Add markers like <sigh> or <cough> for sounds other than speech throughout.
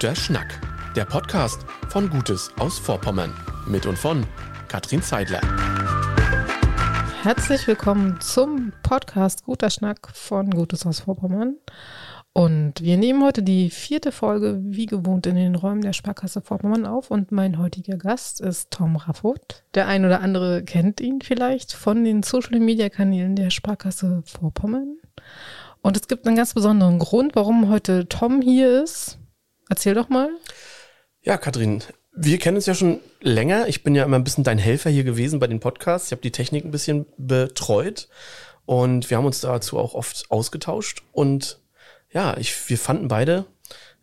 Guter Schnack. Der Podcast von Gutes aus Vorpommern. Mit und von Katrin Zeidler. Herzlich willkommen zum Podcast Guter Schnack von Gutes aus Vorpommern. Und wir nehmen heute die vierte Folge, wie gewohnt, in den Räumen der Sparkasse Vorpommern auf. Und mein heutiger Gast ist Tom Raffot. Der ein oder andere kennt ihn vielleicht von den Social-Media-Kanälen der Sparkasse Vorpommern. Und es gibt einen ganz besonderen Grund, warum heute Tom hier ist. Erzähl doch mal. Ja, Katrin, wir kennen uns ja schon länger. Ich bin ja immer ein bisschen dein Helfer hier gewesen bei den Podcasts. Ich habe die Technik ein bisschen betreut und wir haben uns dazu auch oft ausgetauscht. Und ja, ich, wir fanden beide,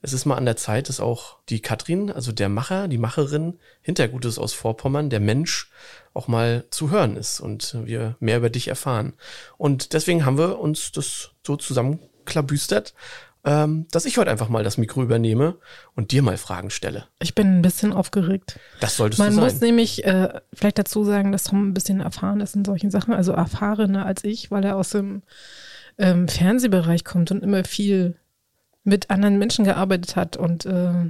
es ist mal an der Zeit, dass auch die Katrin, also der Macher, die Macherin hinter Gutes aus Vorpommern, der Mensch, auch mal zu hören ist und wir mehr über dich erfahren. Und deswegen haben wir uns das so zusammenklabüstert, ähm, dass ich heute einfach mal das Mikro übernehme und dir mal Fragen stelle. Ich bin ein bisschen aufgeregt. Das solltest Man du sein. muss nämlich äh, vielleicht dazu sagen, dass Tom ein bisschen erfahren ist in solchen Sachen, also erfahrener als ich, weil er aus dem ähm, Fernsehbereich kommt und immer viel mit anderen Menschen gearbeitet hat und äh,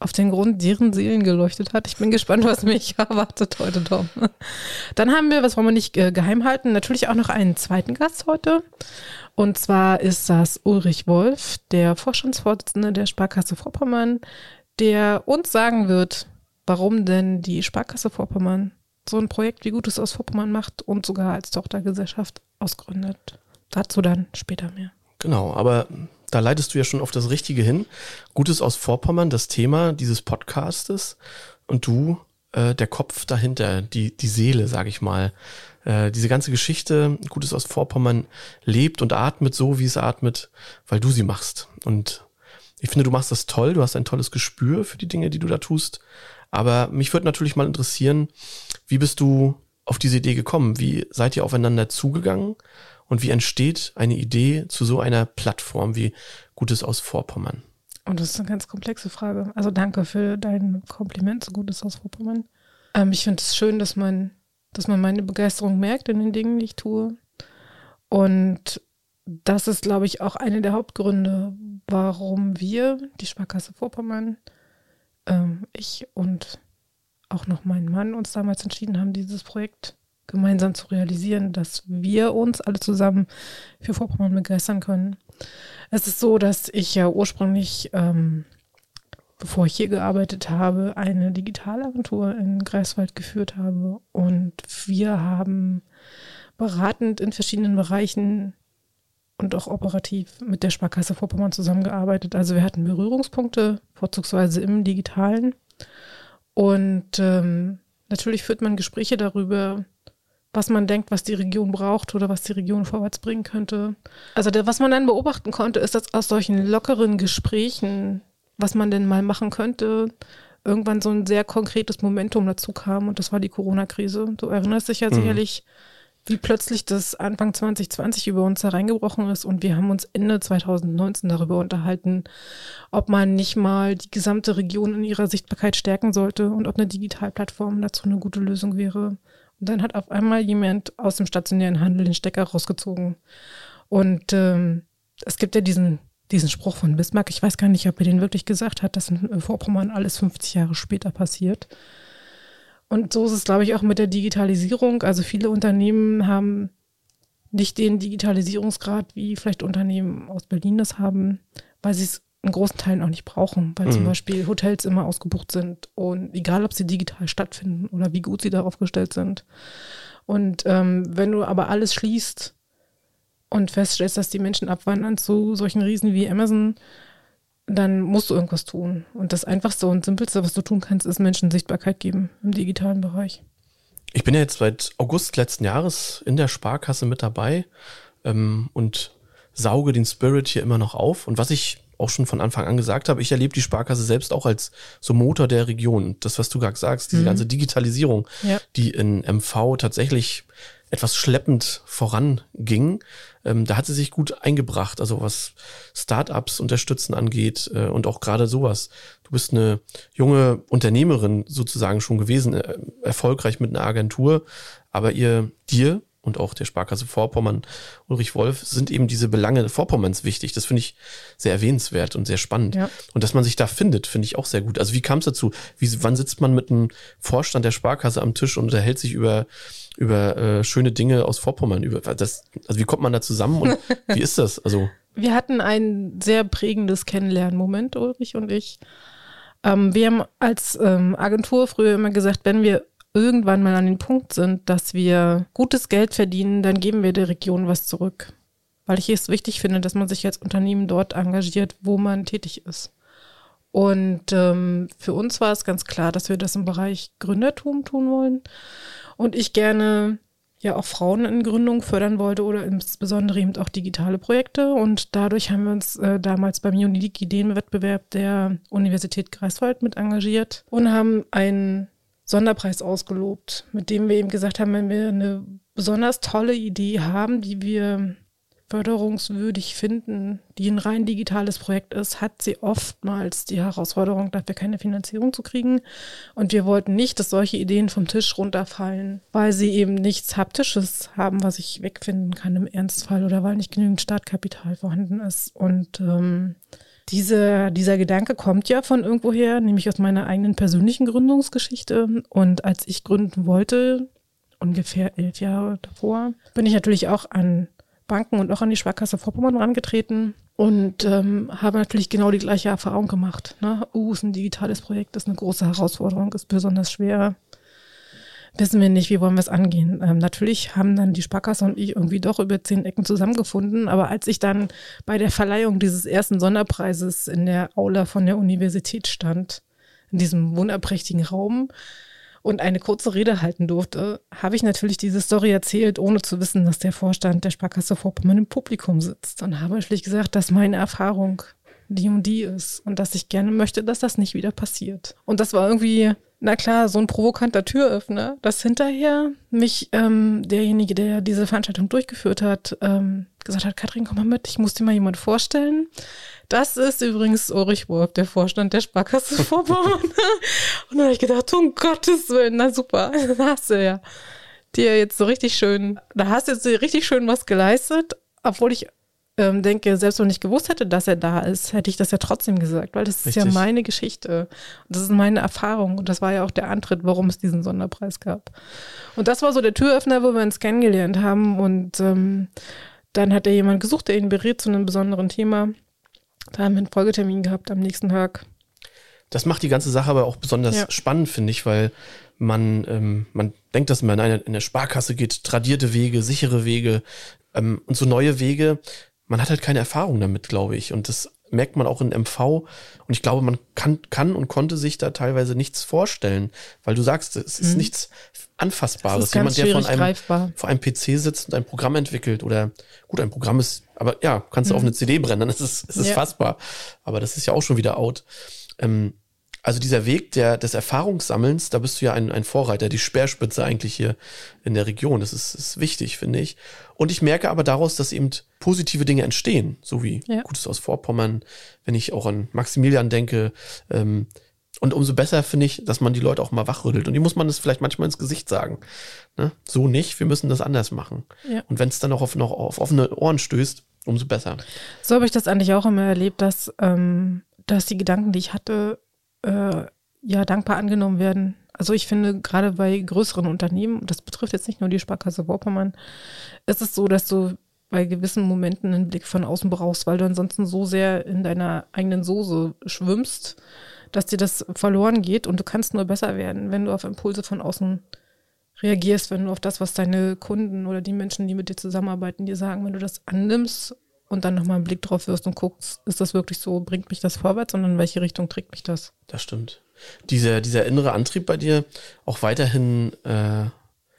auf den Grund deren Seelen geleuchtet hat. Ich bin gespannt, was mich <laughs> erwartet heute, Tom. Dann haben wir, was wollen wir nicht äh, geheim halten, natürlich auch noch einen zweiten Gast heute. Und zwar ist das Ulrich Wolf, der Vorstandsvorsitzende der Sparkasse Vorpommern, der uns sagen wird, warum denn die Sparkasse Vorpommern so ein Projekt wie Gutes aus Vorpommern macht und sogar als Tochtergesellschaft ausgründet. Dazu dann später mehr. Genau, aber da leitest du ja schon auf das Richtige hin. Gutes aus Vorpommern, das Thema dieses Podcastes und du, äh, der Kopf dahinter, die, die Seele, sag ich mal. Äh, diese ganze Geschichte, Gutes aus Vorpommern, lebt und atmet so, wie es atmet, weil du sie machst. Und ich finde, du machst das toll, du hast ein tolles Gespür für die Dinge, die du da tust. Aber mich würde natürlich mal interessieren, wie bist du auf diese Idee gekommen? Wie seid ihr aufeinander zugegangen? Und wie entsteht eine Idee zu so einer Plattform wie Gutes aus Vorpommern? Und das ist eine ganz komplexe Frage. Also danke für dein Kompliment, so Gutes aus Vorpommern. Ähm, ich finde es schön, dass man, dass man meine Begeisterung merkt in den Dingen, die ich tue. Und das ist, glaube ich, auch einer der Hauptgründe, warum wir, die Sparkasse Vorpommern, ähm, ich und auch noch mein Mann uns damals entschieden haben, dieses Projekt gemeinsam zu realisieren, dass wir uns alle zusammen für Vorpommern begeistern können. Es ist so, dass ich ja ursprünglich, ähm, bevor ich hier gearbeitet habe, eine Digitalagentur in Greifswald geführt habe und wir haben beratend in verschiedenen Bereichen und auch operativ mit der Sparkasse Vorpommern zusammengearbeitet. Also wir hatten Berührungspunkte, vorzugsweise im Digitalen. Und ähm, natürlich führt man Gespräche darüber, was man denkt, was die Region braucht oder was die Region vorwärts bringen könnte. Also der, was man dann beobachten konnte, ist, dass aus solchen lockeren Gesprächen, was man denn mal machen könnte, irgendwann so ein sehr konkretes Momentum dazu kam und das war die Corona-Krise. Du erinnerst dich ja mhm. sicherlich, wie plötzlich das Anfang 2020 über uns hereingebrochen ist und wir haben uns Ende 2019 darüber unterhalten, ob man nicht mal die gesamte Region in ihrer Sichtbarkeit stärken sollte und ob eine Digitalplattform dazu eine gute Lösung wäre. Und dann hat auf einmal jemand aus dem stationären Handel den Stecker rausgezogen. Und ähm, es gibt ja diesen, diesen Spruch von Bismarck, ich weiß gar nicht, ob er den wirklich gesagt hat, dass in Vorpommern alles 50 Jahre später passiert. Und so ist es, glaube ich, auch mit der Digitalisierung. Also viele Unternehmen haben nicht den Digitalisierungsgrad, wie vielleicht Unternehmen aus Berlin das haben, weil sie es in großen Teilen auch nicht brauchen, weil mhm. zum Beispiel Hotels immer ausgebucht sind und egal, ob sie digital stattfinden oder wie gut sie darauf gestellt sind. Und ähm, wenn du aber alles schließt und feststellst, dass die Menschen abwandern zu solchen Riesen wie Amazon, dann musst du irgendwas tun. Und das Einfachste und Simpelste, was du tun kannst, ist Menschen Sichtbarkeit geben im digitalen Bereich. Ich bin ja jetzt seit August letzten Jahres in der Sparkasse mit dabei ähm, und sauge den Spirit hier immer noch auf. Und was ich auch schon von Anfang an gesagt habe, ich erlebe die Sparkasse selbst auch als so Motor der Region. Das, was du gerade sagst, diese mhm. ganze Digitalisierung, ja. die in MV tatsächlich etwas schleppend voranging, ähm, da hat sie sich gut eingebracht, also was Startups unterstützen angeht äh, und auch gerade sowas. Du bist eine junge Unternehmerin sozusagen schon gewesen, äh, erfolgreich mit einer Agentur, aber ihr dir und auch der Sparkasse Vorpommern, Ulrich Wolf, sind eben diese Belange Vorpommerns wichtig. Das finde ich sehr erwähnenswert und sehr spannend. Ja. Und dass man sich da findet, finde ich auch sehr gut. Also wie kam es dazu? Wie, wann sitzt man mit einem Vorstand der Sparkasse am Tisch und unterhält sich über über äh, schöne Dinge aus Vorpommern. Über das, also wie kommt man da zusammen und <laughs> wie ist das? Also wir hatten ein sehr prägendes Kennenlernmoment, Ulrich und ich. Ähm, wir haben als ähm, Agentur früher immer gesagt, wenn wir irgendwann mal an den Punkt sind, dass wir gutes Geld verdienen, dann geben wir der Region was zurück. Weil ich es wichtig finde, dass man sich als Unternehmen dort engagiert, wo man tätig ist. Und ähm, für uns war es ganz klar, dass wir das im Bereich Gründertum tun wollen. Und ich gerne ja auch Frauen in Gründung fördern wollte oder insbesondere eben auch digitale Projekte. Und dadurch haben wir uns äh, damals beim Unique Ideenwettbewerb der Universität Greifswald mit engagiert und haben einen Sonderpreis ausgelobt, mit dem wir eben gesagt haben, wenn wir eine besonders tolle Idee haben, die wir förderungswürdig finden, die ein rein digitales Projekt ist, hat sie oftmals die Herausforderung, dafür keine Finanzierung zu kriegen. Und wir wollten nicht, dass solche Ideen vom Tisch runterfallen, weil sie eben nichts Haptisches haben, was ich wegfinden kann im Ernstfall oder weil nicht genügend Startkapital vorhanden ist. Und ähm, diese, dieser Gedanke kommt ja von irgendwoher, nämlich aus meiner eigenen persönlichen Gründungsgeschichte. Und als ich gründen wollte, ungefähr elf Jahre davor, bin ich natürlich auch an Banken und auch an die Sparkasse Vorpommern herangetreten und ähm, habe natürlich genau die gleiche Erfahrung gemacht. Ne? Uh, ist ein digitales Projekt, ist eine große Herausforderung, ist besonders schwer wissen wir nicht, wie wollen wir es angehen. Ähm, natürlich haben dann die Sparkasse und ich irgendwie doch über zehn Ecken zusammengefunden, aber als ich dann bei der Verleihung dieses ersten Sonderpreises in der Aula von der Universität stand, in diesem wunderprächtigen Raum, und eine kurze Rede halten durfte, habe ich natürlich diese Story erzählt, ohne zu wissen, dass der Vorstand der Sparkasse Vorpommern im Publikum sitzt. Und habe natürlich gesagt, dass meine Erfahrung die und die ist und dass ich gerne möchte, dass das nicht wieder passiert. Und das war irgendwie na klar, so ein provokanter Türöffner, dass hinterher mich ähm, derjenige, der diese Veranstaltung durchgeführt hat, ähm, gesagt hat, Katrin, komm mal mit, ich muss dir mal jemand vorstellen. Das ist übrigens Ulrich Wolf, der Vorstand der Sparkasse <laughs> Vorpommern. Und dann habe ich gedacht, um Gottes Willen, na super, <laughs> da hast du ja dir jetzt so richtig schön, da hast du jetzt richtig schön was geleistet, obwohl ich ähm, denke, selbst wenn ich gewusst hätte, dass er da ist, hätte ich das ja trotzdem gesagt, weil das Richtig. ist ja meine Geschichte. Und das ist meine Erfahrung. Und das war ja auch der Antritt, warum es diesen Sonderpreis gab. Und das war so der Türöffner, wo wir uns kennengelernt haben. Und ähm, dann hat er jemand gesucht, der ihn berät zu einem besonderen Thema. Da haben wir einen Folgetermin gehabt am nächsten Tag. Das macht die ganze Sache aber auch besonders ja. spannend, finde ich, weil man, ähm, man denkt, dass man in eine, in eine Sparkasse geht, tradierte Wege, sichere Wege ähm, und so neue Wege man hat halt keine Erfahrung damit, glaube ich. Und das merkt man auch in MV. Und ich glaube, man kann, kann und konnte sich da teilweise nichts vorstellen, weil du sagst, es ist mhm. nichts Anfassbares. Ist Jemand, der von einem, vor einem PC sitzt und ein Programm entwickelt oder gut, ein Programm ist, aber ja, kannst du mhm. auf eine CD brennen, dann ist es, ist es ja. fassbar. Aber das ist ja auch schon wieder out. Ähm, also dieser Weg der, des Erfahrungssammelns, da bist du ja ein, ein Vorreiter, die Speerspitze eigentlich hier in der Region. Das ist, ist wichtig, finde ich. Und ich merke aber daraus, dass eben positive Dinge entstehen, so wie ja. Gutes aus Vorpommern, wenn ich auch an Maximilian denke. Ähm, und umso besser finde ich, dass man die Leute auch mal wachrüttelt. Und die muss man das vielleicht manchmal ins Gesicht sagen. Ne? So nicht, wir müssen das anders machen. Ja. Und wenn es dann auch auf, noch auf offene Ohren stößt, umso besser. So habe ich das eigentlich auch immer erlebt, dass, ähm, dass die Gedanken, die ich hatte, äh, ja dankbar angenommen werden. Also ich finde, gerade bei größeren Unternehmen, das betrifft jetzt nicht nur die Sparkasse Worpermann, ist es so, dass du bei gewissen Momenten einen Blick von außen brauchst, weil du ansonsten so sehr in deiner eigenen Soße schwimmst, dass dir das verloren geht und du kannst nur besser werden, wenn du auf Impulse von außen reagierst, wenn du auf das, was deine Kunden oder die Menschen, die mit dir zusammenarbeiten, dir sagen, wenn du das annimmst und dann nochmal einen Blick drauf wirst und guckst, ist das wirklich so, bringt mich das vorwärts und in welche Richtung trägt mich das? Das stimmt. Dieser, dieser innere Antrieb bei dir, auch weiterhin äh,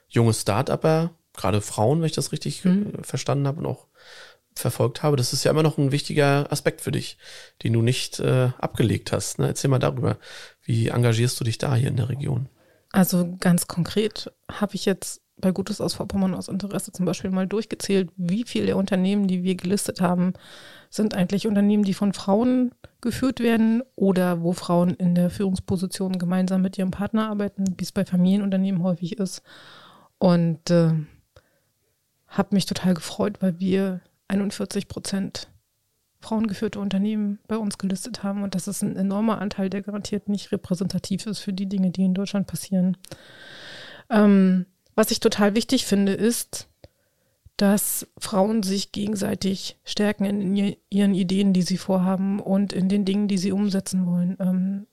junge Start-Upper, gerade Frauen, wenn ich das richtig mhm. verstanden habe und auch verfolgt habe, das ist ja immer noch ein wichtiger Aspekt für dich, den du nicht äh, abgelegt hast. Ne? Erzähl mal darüber. Wie engagierst du dich da hier in der Region? Also ganz konkret habe ich jetzt bei Gutes aus Vorpommern aus Interesse zum Beispiel mal durchgezählt, wie viele der Unternehmen, die wir gelistet haben, sind eigentlich Unternehmen, die von Frauen geführt werden oder wo Frauen in der Führungsposition gemeinsam mit ihrem Partner arbeiten, wie es bei Familienunternehmen häufig ist. Und äh, habe mich total gefreut, weil wir 41 Prozent frauengeführte Unternehmen bei uns gelistet haben. Und das ist ein enormer Anteil, der garantiert nicht repräsentativ ist für die Dinge, die in Deutschland passieren. Ähm, was ich total wichtig finde, ist, dass Frauen sich gegenseitig stärken in ihren Ideen, die sie vorhaben und in den Dingen, die sie umsetzen wollen. Ähm,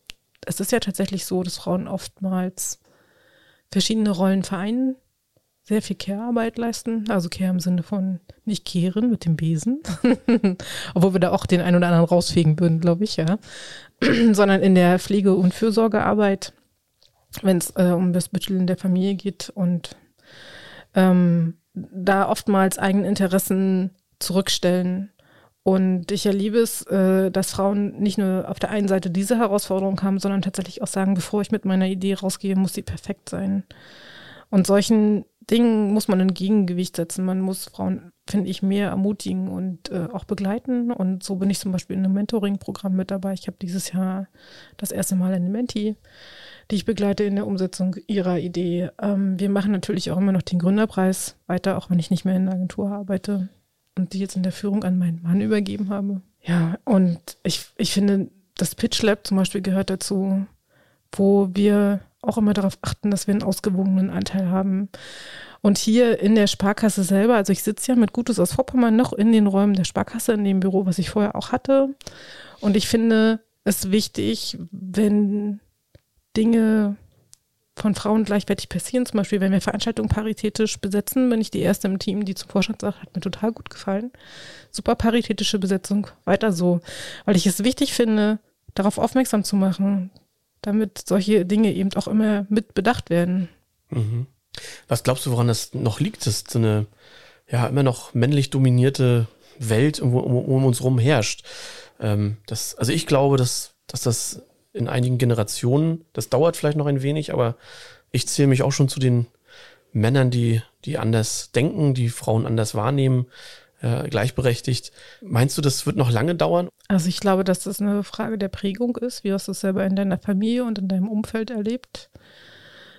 es ist ja tatsächlich so, dass Frauen oftmals verschiedene Rollen vereinen, sehr viel Care-Arbeit leisten, also Care im Sinne von nicht kehren mit dem Besen, <laughs> obwohl wir da auch den einen oder anderen rausfegen würden, glaube ich, ja, <clears throat> sondern in der Pflege- und Fürsorgearbeit, wenn es äh, um das Bütteln der Familie geht und ähm, da oftmals eigene Interessen zurückstellen. Und ich erlebe es, äh, dass Frauen nicht nur auf der einen Seite diese Herausforderung haben, sondern tatsächlich auch sagen, bevor ich mit meiner Idee rausgehe, muss sie perfekt sein. Und solchen Dingen muss man ein Gegengewicht setzen. Man muss Frauen, finde ich, mehr ermutigen und äh, auch begleiten. Und so bin ich zum Beispiel in einem Mentoring-Programm mit dabei. Ich habe dieses Jahr das erste Mal eine Menti die ich begleite in der Umsetzung ihrer Idee. Ähm, wir machen natürlich auch immer noch den Gründerpreis weiter, auch wenn ich nicht mehr in der Agentur arbeite und die jetzt in der Führung an meinen Mann übergeben habe. Ja, und ich, ich finde, das Pitch Lab zum Beispiel gehört dazu, wo wir auch immer darauf achten, dass wir einen ausgewogenen Anteil haben. Und hier in der Sparkasse selber, also ich sitze ja mit Gutes aus Vorpommern noch in den Räumen der Sparkasse, in dem Büro, was ich vorher auch hatte. Und ich finde es wichtig, wenn Dinge von Frauen gleichwertig passieren. Zum Beispiel, wenn wir Veranstaltungen paritätisch besetzen, bin ich die erste im Team, die zum Vorstand sagt, hat mir total gut gefallen. Super paritätische Besetzung, weiter so. Weil ich es wichtig finde, darauf aufmerksam zu machen, damit solche Dinge eben auch immer mit bedacht werden. Mhm. Was glaubst du, woran das noch liegt, dass so eine ja immer noch männlich dominierte Welt um, um, um uns rum herrscht? Ähm, das, also ich glaube, dass, dass das in einigen Generationen. Das dauert vielleicht noch ein wenig, aber ich zähle mich auch schon zu den Männern, die, die anders denken, die Frauen anders wahrnehmen, äh, gleichberechtigt. Meinst du, das wird noch lange dauern? Also ich glaube, dass das eine Frage der Prägung ist. Wie hast du es selber in deiner Familie und in deinem Umfeld erlebt?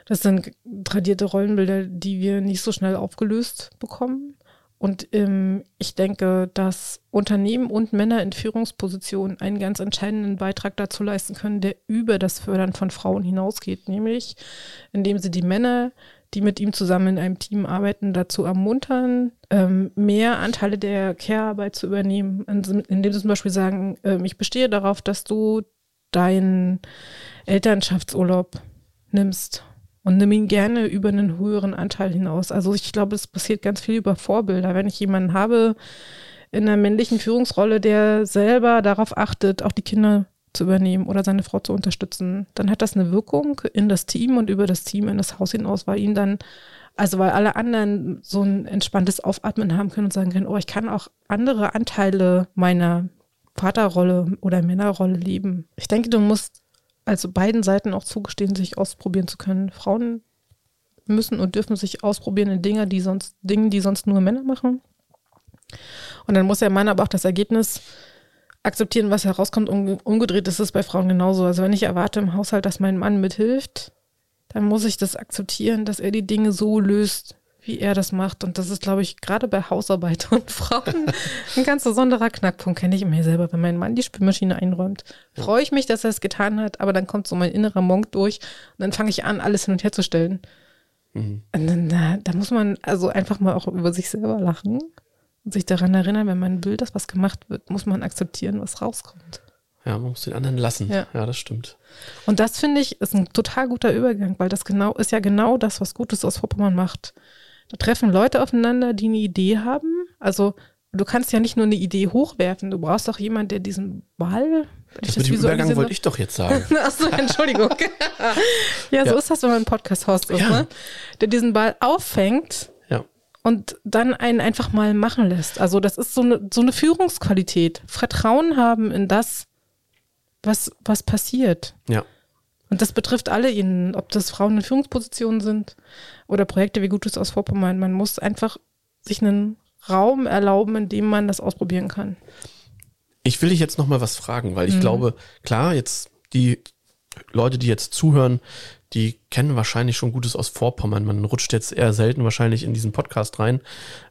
Das sind tradierte Rollenbilder, die wir nicht so schnell aufgelöst bekommen. Und ähm, ich denke, dass Unternehmen und Männer in Führungspositionen einen ganz entscheidenden Beitrag dazu leisten können, der über das Fördern von Frauen hinausgeht, nämlich indem sie die Männer, die mit ihm zusammen in einem Team arbeiten, dazu ermuntern, ähm, mehr Anteile der Care-Arbeit zu übernehmen, indem sie zum Beispiel sagen, äh, ich bestehe darauf, dass du deinen Elternschaftsurlaub nimmst und nimm ihn gerne über einen höheren Anteil hinaus. Also ich glaube, es passiert ganz viel über Vorbilder. Wenn ich jemanden habe in einer männlichen Führungsrolle, der selber darauf achtet, auch die Kinder zu übernehmen oder seine Frau zu unterstützen, dann hat das eine Wirkung in das Team und über das Team in das Haus hinaus, weil ihn dann, also weil alle anderen so ein entspanntes Aufatmen haben können und sagen können, oh, ich kann auch andere Anteile meiner Vaterrolle oder Männerrolle leben. Ich denke, du musst also beiden Seiten auch zugestehen, sich ausprobieren zu können. Frauen müssen und dürfen sich ausprobieren in Dinge, die sonst, Dingen, die sonst nur Männer machen. Und dann muss der Mann aber auch das Ergebnis akzeptieren, was herauskommt. Umgedreht ist es bei Frauen genauso. Also wenn ich erwarte im Haushalt, dass mein Mann mithilft, dann muss ich das akzeptieren, dass er die Dinge so löst, wie er das macht. Und das ist, glaube ich, gerade bei Hausarbeit <laughs> und Frauen ein ganz besonderer Knackpunkt. Kenne ich immer selber, wenn mein Mann die Spülmaschine einräumt. Freue ich mich, dass er es getan hat, aber dann kommt so mein innerer Monk durch und dann fange ich an, alles hin und her zu stellen. Mhm. Und dann, da, da muss man also einfach mal auch über sich selber lachen und sich daran erinnern, wenn man will, dass was gemacht wird, muss man akzeptieren, was rauskommt. Ja, man muss den anderen lassen. Ja, ja das stimmt. Und das finde ich ist ein total guter Übergang, weil das genau ist ja genau das, was Gutes aus Vorpommern macht. Da treffen Leute aufeinander, die eine Idee haben. Also du kannst ja nicht nur eine Idee hochwerfen, du brauchst auch jemanden, der diesen Ball. Das, mit dem Übergang wollte ich doch jetzt sagen. <laughs> Achso, Entschuldigung. <laughs> ja, so ja. ist das, wenn man Podcast-Host ist, ja. ne? Der diesen Ball auffängt ja. und dann einen einfach mal machen lässt. Also das ist so eine, so eine Führungsqualität. Vertrauen haben in das, was, was passiert. Ja. Und das betrifft alle ihnen, ob das Frauen in Führungspositionen sind oder Projekte wie Gutes aus Vorpommern. Man muss einfach sich einen Raum erlauben, in dem man das ausprobieren kann. Ich will dich jetzt noch mal was fragen, weil ich mhm. glaube, klar, jetzt die Leute, die jetzt zuhören, die kennen wahrscheinlich schon Gutes aus Vorpommern. Man rutscht jetzt eher selten wahrscheinlich in diesen Podcast rein.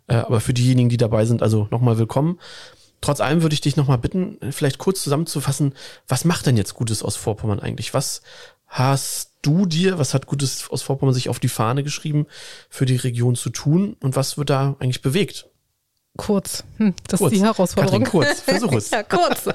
Äh, aber für diejenigen, die dabei sind, also nochmal willkommen. Trotz allem würde ich dich nochmal bitten, vielleicht kurz zusammenzufassen, was macht denn jetzt Gutes aus Vorpommern eigentlich? Was hast du dir, was hat Gutes aus Vorpommern sich auf die Fahne geschrieben, für die Region zu tun und was wird da eigentlich bewegt? Kurz, hm, das kurz. ist die Herausforderung. Katrin, kurz, versuch es. <laughs> ja, kurz.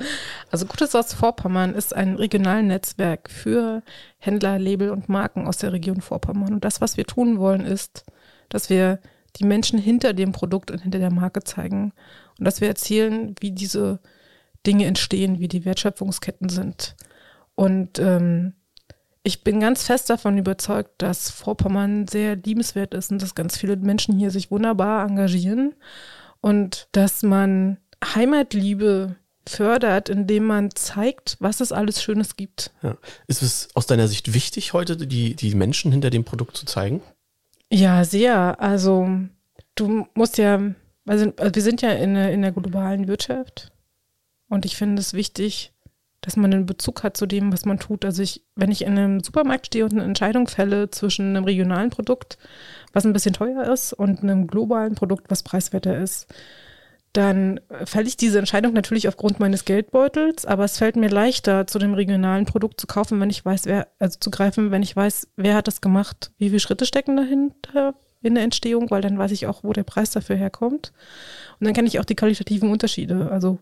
Also Gutes aus Vorpommern ist ein Regionalnetzwerk für Händler, Label und Marken aus der Region Vorpommern. Und das, was wir tun wollen, ist, dass wir die Menschen hinter dem Produkt und hinter der Marke zeigen und dass wir erzählen, wie diese Dinge entstehen, wie die Wertschöpfungsketten sind. Und ähm, ich bin ganz fest davon überzeugt, dass Vorpommern sehr liebenswert ist und dass ganz viele Menschen hier sich wunderbar engagieren und dass man Heimatliebe fördert, indem man zeigt, was es alles Schönes gibt. Ja. Ist es aus deiner Sicht wichtig, heute die, die Menschen hinter dem Produkt zu zeigen? Ja, sehr. Also du musst ja, also wir sind ja in, in der globalen Wirtschaft und ich finde es wichtig, dass man einen Bezug hat zu dem, was man tut. Also ich, wenn ich in einem Supermarkt stehe und eine Entscheidung fälle zwischen einem regionalen Produkt, was ein bisschen teuer ist, und einem globalen Produkt, was preiswerter ist, dann fälle ich diese Entscheidung natürlich aufgrund meines Geldbeutels, aber es fällt mir leichter, zu dem regionalen Produkt zu kaufen, wenn ich weiß, wer, also zu greifen, wenn ich weiß, wer hat das gemacht, wie viele Schritte stecken dahinter in der Entstehung, weil dann weiß ich auch, wo der Preis dafür herkommt. Und dann kenne ich auch die qualitativen Unterschiede. Also,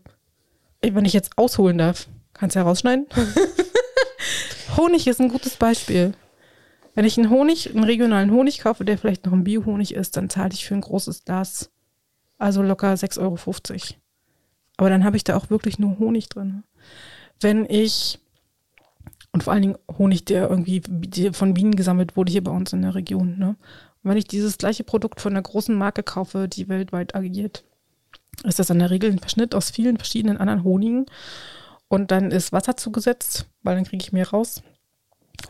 wenn ich jetzt ausholen darf, Kannst du ja rausschneiden. <laughs> Honig ist ein gutes Beispiel. Wenn ich einen Honig, einen regionalen Honig kaufe, der vielleicht noch ein Bio-Honig ist, dann zahle ich für ein großes Glas also locker 6,50 Euro. Aber dann habe ich da auch wirklich nur Honig drin. Wenn ich, und vor allen Dingen Honig, der irgendwie von Bienen gesammelt wurde hier bei uns in der Region, ne? Wenn ich dieses gleiche Produkt von einer großen Marke kaufe, die weltweit agiert, ist das in der Regel ein Verschnitt aus vielen verschiedenen anderen Honigen. Und dann ist Wasser zugesetzt, weil dann kriege ich mehr raus.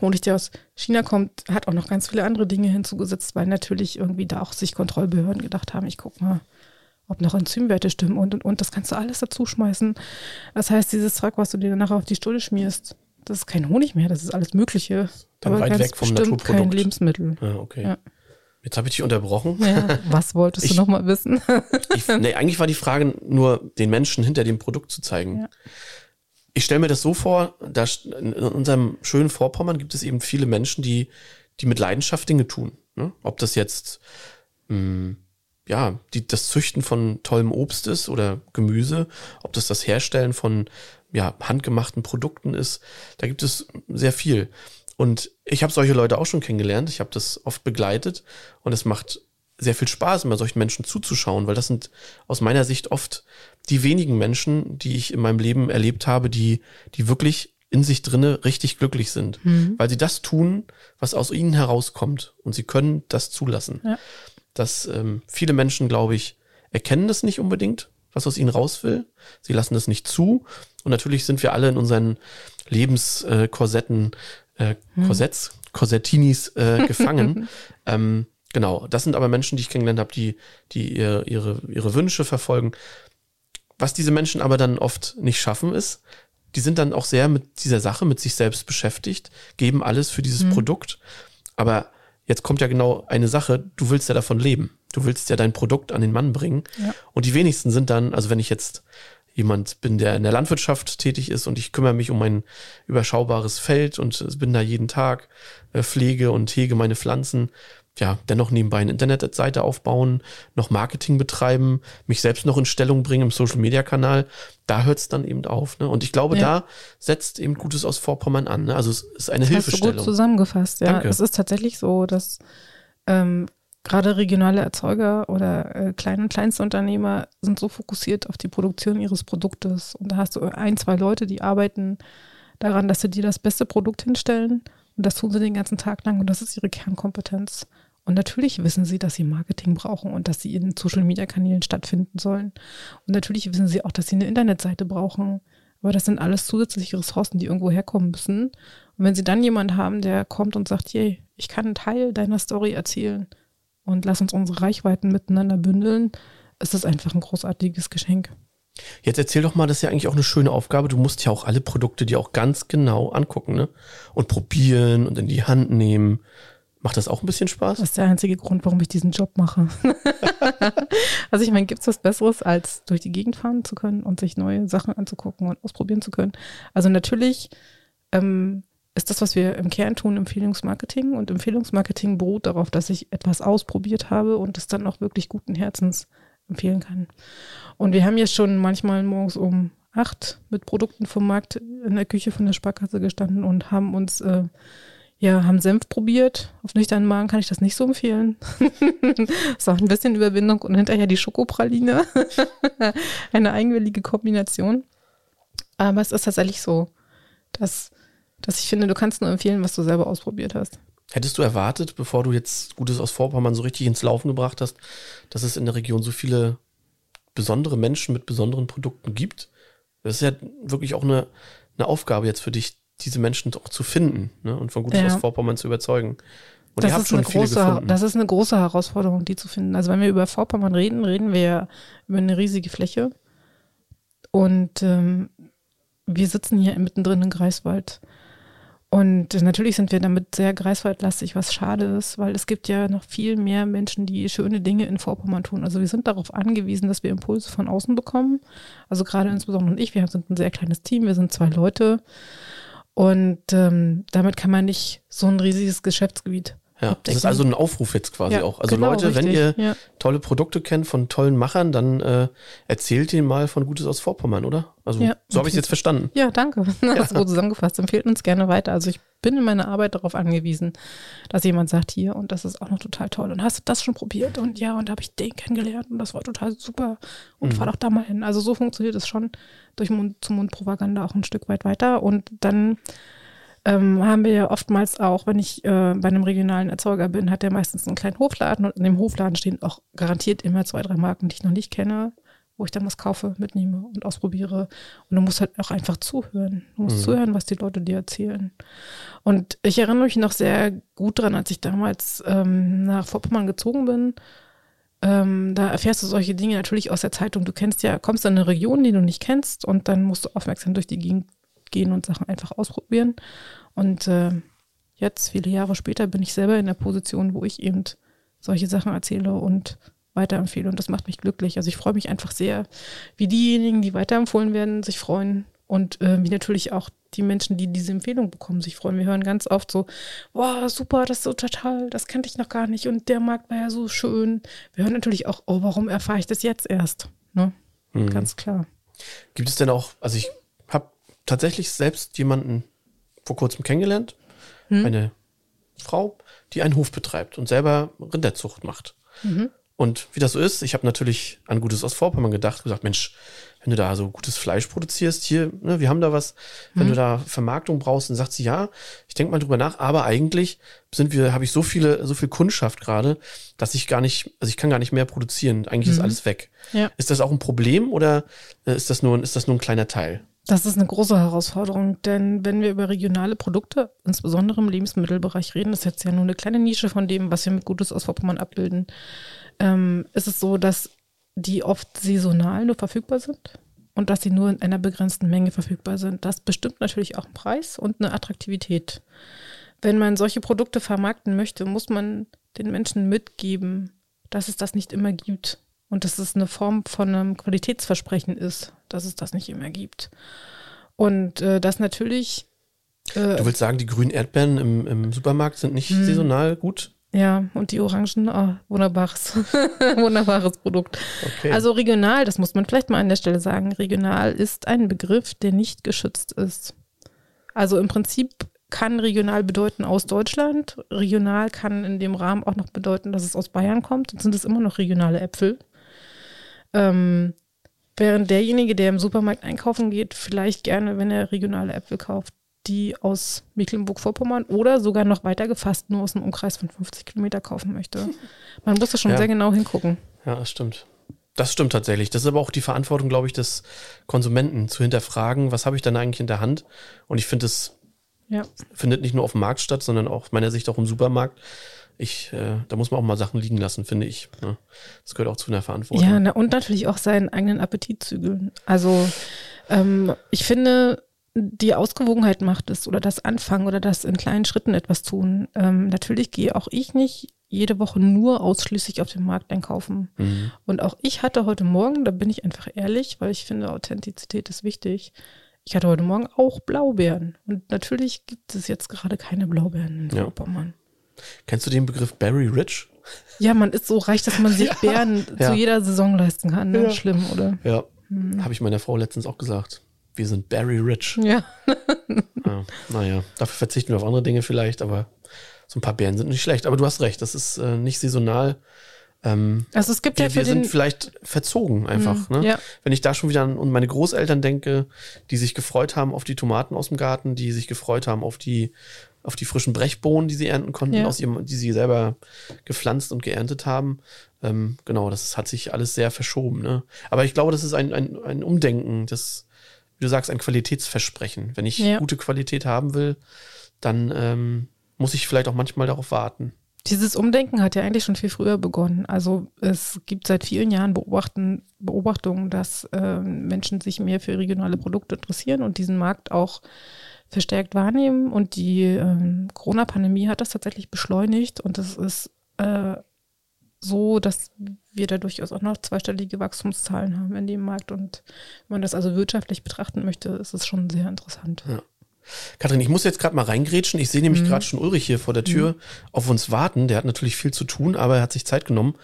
Honig, der aus China kommt, hat auch noch ganz viele andere Dinge hinzugesetzt, weil natürlich irgendwie da auch sich Kontrollbehörden gedacht haben, ich gucke mal, ob noch Enzymwerte stimmen und und und. Das kannst du alles dazu schmeißen. Das heißt, dieses Zeug, was du dir danach auf die Stulle schmierst, das ist kein Honig mehr, das ist alles Mögliche. Dann aber weit weg vom bestimmt kein Lebensmittel. Ah, okay. Ja. Jetzt habe ich dich unterbrochen. Ja, was wolltest ich, du nochmal wissen? ich, nee, eigentlich war die Frage nur, den Menschen hinter dem Produkt zu zeigen. Ja ich stelle mir das so vor, dass in unserem schönen Vorpommern gibt es eben viele Menschen, die, die mit Leidenschaft Dinge tun. Ne? Ob das jetzt mh, hm, ja, die, das Züchten von tollem Obst ist oder Gemüse, ob das das Herstellen von ja, handgemachten Produkten ist, da gibt es sehr viel. Und ich habe solche Leute auch schon kennengelernt, ich habe das oft begleitet und es macht sehr viel Spaß, immer solchen Menschen zuzuschauen, weil das sind aus meiner Sicht oft die wenigen Menschen, die ich in meinem Leben erlebt habe, die, die wirklich in sich drinne richtig glücklich sind, mhm. weil sie das tun, was aus ihnen herauskommt und sie können das zulassen. Ja. Dass ähm, viele Menschen, glaube ich, erkennen das nicht unbedingt, was aus ihnen raus will. Sie lassen das nicht zu. Und natürlich sind wir alle in unseren Lebenskorsetten, äh, äh, mhm. Korsetts, Korsettinis äh, <laughs> gefangen. ähm, Genau, das sind aber Menschen, die ich kennengelernt habe, die, die ihre, ihre, ihre Wünsche verfolgen. Was diese Menschen aber dann oft nicht schaffen, ist, die sind dann auch sehr mit dieser Sache, mit sich selbst beschäftigt, geben alles für dieses mhm. Produkt. Aber jetzt kommt ja genau eine Sache, du willst ja davon leben. Du willst ja dein Produkt an den Mann bringen. Ja. Und die wenigsten sind dann, also wenn ich jetzt jemand bin, der in der Landwirtschaft tätig ist und ich kümmere mich um mein überschaubares Feld und bin da jeden Tag, äh, pflege und hege meine Pflanzen, ja, dennoch nebenbei eine Internetseite aufbauen, noch Marketing betreiben, mich selbst noch in Stellung bringen im Social Media Kanal, da hört es dann eben auf. Ne? Und ich glaube, ja. da setzt eben Gutes aus Vorpommern an. Ne? Also es ist eine das Hilfestellung. Hast du gut zusammengefasst, ja. Danke. Es ist tatsächlich so, dass ähm, gerade regionale Erzeuger oder äh, kleine und Kleinstunternehmer sind so fokussiert auf die Produktion ihres Produktes. Und da hast du ein, zwei Leute, die arbeiten daran, dass sie dir das beste Produkt hinstellen. Und das tun sie den ganzen Tag lang und das ist ihre Kernkompetenz. Und natürlich wissen sie, dass sie Marketing brauchen und dass sie in Social-Media-Kanälen stattfinden sollen. Und natürlich wissen sie auch, dass sie eine Internetseite brauchen. Aber das sind alles zusätzliche Ressourcen, die irgendwo herkommen müssen. Und wenn sie dann jemanden haben, der kommt und sagt, hey, ich kann einen Teil deiner Story erzählen und lass uns unsere Reichweiten miteinander bündeln, ist das einfach ein großartiges Geschenk. Jetzt erzähl doch mal, das ist ja eigentlich auch eine schöne Aufgabe. Du musst ja auch alle Produkte dir auch ganz genau angucken, ne? Und probieren und in die Hand nehmen. Macht das auch ein bisschen Spaß? Das ist der einzige Grund, warum ich diesen Job mache. <laughs> also ich meine, gibt es was Besseres, als durch die Gegend fahren zu können und sich neue Sachen anzugucken und ausprobieren zu können? Also natürlich ähm, ist das, was wir im Kern tun, Empfehlungsmarketing. Und Empfehlungsmarketing beruht darauf, dass ich etwas ausprobiert habe und es dann auch wirklich guten Herzens empfehlen kann. Und wir haben jetzt schon manchmal morgens um acht mit Produkten vom Markt in der Küche von der Sparkasse gestanden und haben uns, äh, ja, haben Senf probiert. Auf nüchternen Magen kann ich das nicht so empfehlen. <laughs> ist auch ein bisschen Überwindung und hinterher die Schokopraline. <laughs> Eine eigenwillige Kombination. Aber es ist tatsächlich so, dass, dass ich finde, du kannst nur empfehlen, was du selber ausprobiert hast. Hättest du erwartet, bevor du jetzt Gutes aus Vorpommern so richtig ins Laufen gebracht hast, dass es in der Region so viele besondere Menschen mit besonderen Produkten gibt? Das ist ja wirklich auch eine, eine Aufgabe jetzt für dich, diese Menschen auch zu finden ne? und von Gutes ja. aus Vorpommern zu überzeugen. Und das, ist eine große, das ist eine große Herausforderung, die zu finden. Also wenn wir über Vorpommern reden, reden wir ja über eine riesige Fläche. Und ähm, wir sitzen hier mittendrin in Greifswald. Und natürlich sind wir damit sehr greifswaldlastig, was schade ist, weil es gibt ja noch viel mehr Menschen, die schöne Dinge in Vorpommern tun. Also wir sind darauf angewiesen, dass wir Impulse von außen bekommen. Also gerade insbesondere ich, wir sind ein sehr kleines Team, wir sind zwei Leute. Und ähm, damit kann man nicht so ein riesiges Geschäftsgebiet ja, abdecken. das ist also ein Aufruf jetzt quasi ja, auch. Also genau, Leute, richtig, wenn ihr ja. tolle Produkte kennt von tollen Machern, dann äh, erzählt ihnen mal von Gutes aus Vorpommern, oder? Also ja, so habe ich es jetzt verstanden. Ja, danke. <laughs> Das ist gut zusammengefasst. Empfehlt uns gerne weiter. Also ich bin in meiner Arbeit darauf angewiesen, dass jemand sagt, hier, und das ist auch noch total toll. Und hast du das schon probiert? Und ja, und da habe ich den kennengelernt und das war total super. Und mhm. fahr doch da mal hin. Also so funktioniert es schon durch Mund-zu-Mund-Propaganda auch ein Stück weit weiter. Und dann ähm, haben wir ja oftmals auch, wenn ich äh, bei einem regionalen Erzeuger bin, hat der meistens einen kleinen Hofladen und in dem Hofladen stehen auch garantiert immer zwei, drei Marken, die ich noch nicht kenne, wo ich dann was kaufe, mitnehme und ausprobiere. Und du musst halt auch einfach zuhören. Du musst mhm. zuhören, was die Leute dir erzählen. Und ich erinnere mich noch sehr gut dran, als ich damals ähm, nach Vorpommern gezogen bin. Ähm, da erfährst du solche Dinge natürlich aus der Zeitung. Du kennst ja, kommst in eine Region, die du nicht kennst, und dann musst du aufmerksam durch die Gegend gehen und Sachen einfach ausprobieren. Und äh, jetzt, viele Jahre später, bin ich selber in der Position, wo ich eben solche Sachen erzähle und weiterempfehle. Und das macht mich glücklich. Also ich freue mich einfach sehr, wie diejenigen, die weiterempfohlen werden, sich freuen. Und äh, wie natürlich auch die Menschen, die diese Empfehlung bekommen, sich freuen. Wir hören ganz oft so, wow, super, das ist so total, das kannte ich noch gar nicht und der Markt war ja so schön. Wir hören natürlich auch, oh, warum erfahre ich das jetzt erst? Ne? Mhm. Ganz klar. Gibt es denn auch, also ich tatsächlich selbst jemanden vor kurzem kennengelernt. Hm. Eine Frau, die einen Hof betreibt und selber Rinderzucht macht. Mhm. Und wie das so ist, ich habe natürlich an Gutes aus Vorpommern gedacht, gesagt, Mensch, wenn du da so gutes Fleisch produzierst, hier, ne, wir haben da was, wenn mhm. du da Vermarktung brauchst, dann sagt sie, ja, ich denke mal drüber nach, aber eigentlich sind wir, habe ich so viele, so viel Kundschaft gerade, dass ich gar nicht, also ich kann gar nicht mehr produzieren. Eigentlich mhm. ist alles weg. Ja. Ist das auch ein Problem oder äh, ist das nur, ist das nur ein kleiner Teil? Das ist eine große Herausforderung, denn wenn wir über regionale Produkte, insbesondere im Lebensmittelbereich reden, das ist jetzt ja nur eine kleine Nische von dem, was wir mit Gutes aus Vorpommern abbilden, ähm, ist es so, dass die oft saisonal nur verfügbar sind und dass sie nur in einer begrenzten Menge verfügbar sind. Das bestimmt natürlich auch einen Preis und eine Attraktivität. Wenn man solche Produkte vermarkten möchte, muss man den Menschen mitgeben, dass es das nicht immer gibt und dass es eine Form von einem Qualitätsversprechen ist, dass es das nicht immer gibt. Und äh, das natürlich. Äh, du willst sagen, die grünen Erdbeeren im, im Supermarkt sind nicht mh. saisonal gut? Ja, und die Orangen, oh, wunderbares, <laughs> wunderbares Produkt. Okay. Also regional, das muss man vielleicht mal an der Stelle sagen, regional ist ein Begriff, der nicht geschützt ist. Also im Prinzip kann regional bedeuten aus Deutschland. Regional kann in dem Rahmen auch noch bedeuten, dass es aus Bayern kommt. Dann sind es immer noch regionale Äpfel. Ähm, während derjenige, der im Supermarkt einkaufen geht, vielleicht gerne, wenn er regionale Äpfel kauft, die aus Mecklenburg-Vorpommern oder sogar noch weiter gefasst nur aus einem Umkreis von 50 Kilometer kaufen möchte. <laughs> Man muss da schon ja. sehr genau hingucken. Ja, das stimmt. Das stimmt tatsächlich. Das ist aber auch die Verantwortung, glaube ich, des Konsumenten zu hinterfragen, was habe ich dann eigentlich in der Hand? Und ich finde, es ja. findet nicht nur auf dem Markt statt, sondern auch aus meiner Sicht auch im Supermarkt. ich, äh, da muss man auch mal Sachen liegen lassen, finde ich. Ne? Das gehört auch zu einer Verantwortung. Ja, na, und natürlich auch seinen eigenen Appetit zügeln. Also ähm, ich finde, die Ausgewogenheit macht es oder das Anfangen oder das in kleinen Schritten etwas tun. Ähm, natürlich gehe auch ich nicht jede Woche nur ausschließlich auf dem Markt einkaufen. Mhm. Und auch ich hatte heute Morgen, da bin ich einfach ehrlich, weil ich finde, Authentizität ist wichtig. Ich hatte heute Morgen auch Blaubeeren. Und natürlich gibt es jetzt gerade keine Blaubeeren in ja. Vorpommern. Kennst du den Begriff Berry Rich? Ja, man ist so reich, dass man sich <laughs> ja, Beeren ja. zu jeder Saison leisten kann. Ne? Ja. Schlimm, oder? Ja, hm. habe ich meiner Frau letztens auch gesagt. Wir sind Berry Rich. Ja. ja. Naja, dafür verzichten wir auf andere Dinge vielleicht, aber so ein paar Beeren sind nicht schlecht. Aber du hast recht, das ist äh, nicht saisonal. Ähm, also es gibt wir, ja für wir sind vielleicht verzogen einfach. Mhm, ne? ja. Wenn ich da schon wieder an meine Großeltern denke, die sich gefreut haben auf die Tomaten aus dem Garten, die sich gefreut haben auf die auf die frischen Brechbohnen, die sie ernten konnten, Ja. aus ihrem, die sie selber gepflanzt und geerntet haben. Ähm, genau, das hat sich alles sehr verschoben. Ne? Aber ich glaube, das ist ein, ein, ein Umdenken, das, wie du sagst, ein Qualitätsversprechen. Wenn ich Ja. gute Qualität haben will, dann ähm, muss ich vielleicht auch manchmal darauf warten. Dieses Umdenken hat ja eigentlich schon viel früher begonnen. Also es gibt seit vielen Jahren Beobachtungen, dass ähm, Menschen sich mehr für regionale Produkte interessieren und diesen Markt auch verstärkt wahrnehmen. Und die ähm, Corona-Pandemie hat das tatsächlich beschleunigt. Und es ist äh, so, dass wir da durchaus auch noch zweistellige Wachstumszahlen haben in dem Markt. Und wenn man das also wirtschaftlich betrachten möchte, ist es schon sehr interessant. Ja. Kathrin, ich muss jetzt gerade mal reingrätschen. Ich sehe nämlich Mhm. gerade schon Ulrich hier vor der Tür auf uns warten. Der hat natürlich viel zu tun, aber er hat sich Zeit genommen,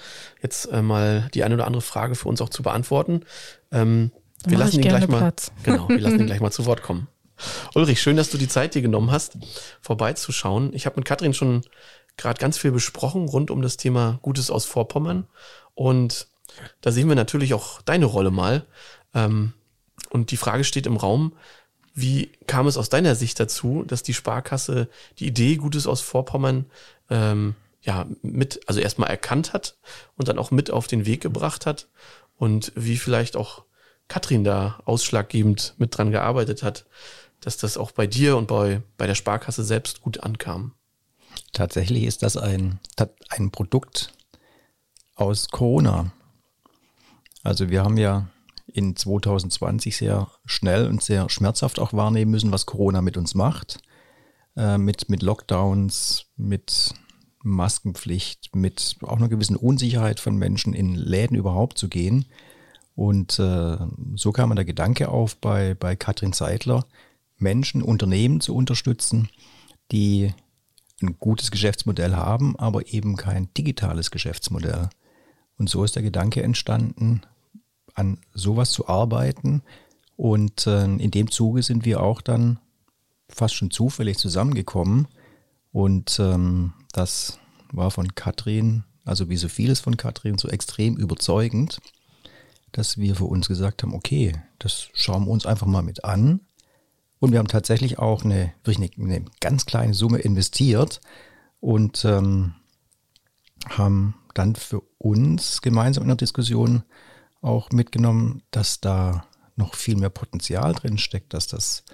jetzt äh, mal die eine oder andere Frage für uns auch zu beantworten. Ähm, wir lassen ihn gleich mal. Platz. <laughs> Genau, wir lassen ihn gleich <laughs> mal zu Wort kommen. Ulrich, schön, dass du die Zeit dir genommen hast, vorbeizuschauen. Ich habe mit Katrin schon gerade ganz viel besprochen rund um das Thema Gutes aus Vorpommern. Und da sehen wir natürlich auch deine Rolle mal. Ähm, und die Frage steht im Raum, wie kam es aus deiner Sicht dazu, dass die Sparkasse die Idee Gutes aus Vorpommern ähm, ja mit, also erstmal erkannt hat und dann auch mit auf den Weg gebracht hat und wie vielleicht auch Katrin da ausschlaggebend mit dran gearbeitet hat, dass das auch bei dir und bei, bei der Sparkasse selbst gut ankam. Tatsächlich ist das ein, ein Produkt aus Corona. Also wir haben ja in 2020 sehr schnell und sehr schmerzhaft auch wahrnehmen müssen, was Corona mit uns macht. Äh, mit, mit Lockdowns, mit Maskenpflicht, mit auch einer gewissen Unsicherheit von Menschen in Läden überhaupt zu gehen. Und äh, so kam mir der Gedanke auf, bei, bei Katrin Seidler Menschen, Unternehmen zu unterstützen, die ein gutes Geschäftsmodell haben, aber eben kein digitales Geschäftsmodell. Und so ist der Gedanke entstanden, an sowas zu arbeiten. Und äh, in dem Zuge sind wir auch dann fast schon zufällig zusammengekommen. Und ähm, das war von Katrin, also wie so vieles von Katrin, so extrem überzeugend, dass wir für uns gesagt haben, okay, das schauen wir uns einfach mal mit an. Und wir haben tatsächlich auch eine, wirklich eine, eine ganz kleine Summe investiert und ähm, haben dann für uns gemeinsam in der Diskussion auch mitgenommen, dass da noch viel mehr Potenzial drin steckt, dass das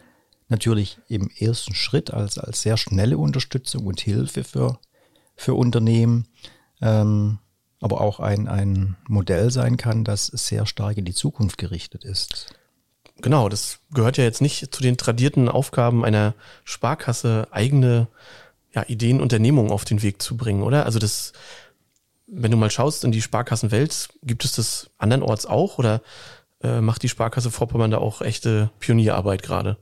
natürlich im ersten Schritt als, als sehr schnelle Unterstützung und Hilfe für, für Unternehmen, ähm, aber auch ein, ein Modell sein kann, das sehr stark in die Zukunft gerichtet ist. Genau, das gehört ja jetzt nicht zu den tradierten Aufgaben einer Sparkasse, eigene ja, Ideen, Unternehmungen auf den Weg zu bringen, oder? Also das, wenn du mal schaust in die Sparkassenwelt, gibt es das andernorts auch oder äh, macht die Sparkasse Vorpommern da auch echte Pionierarbeit gerade?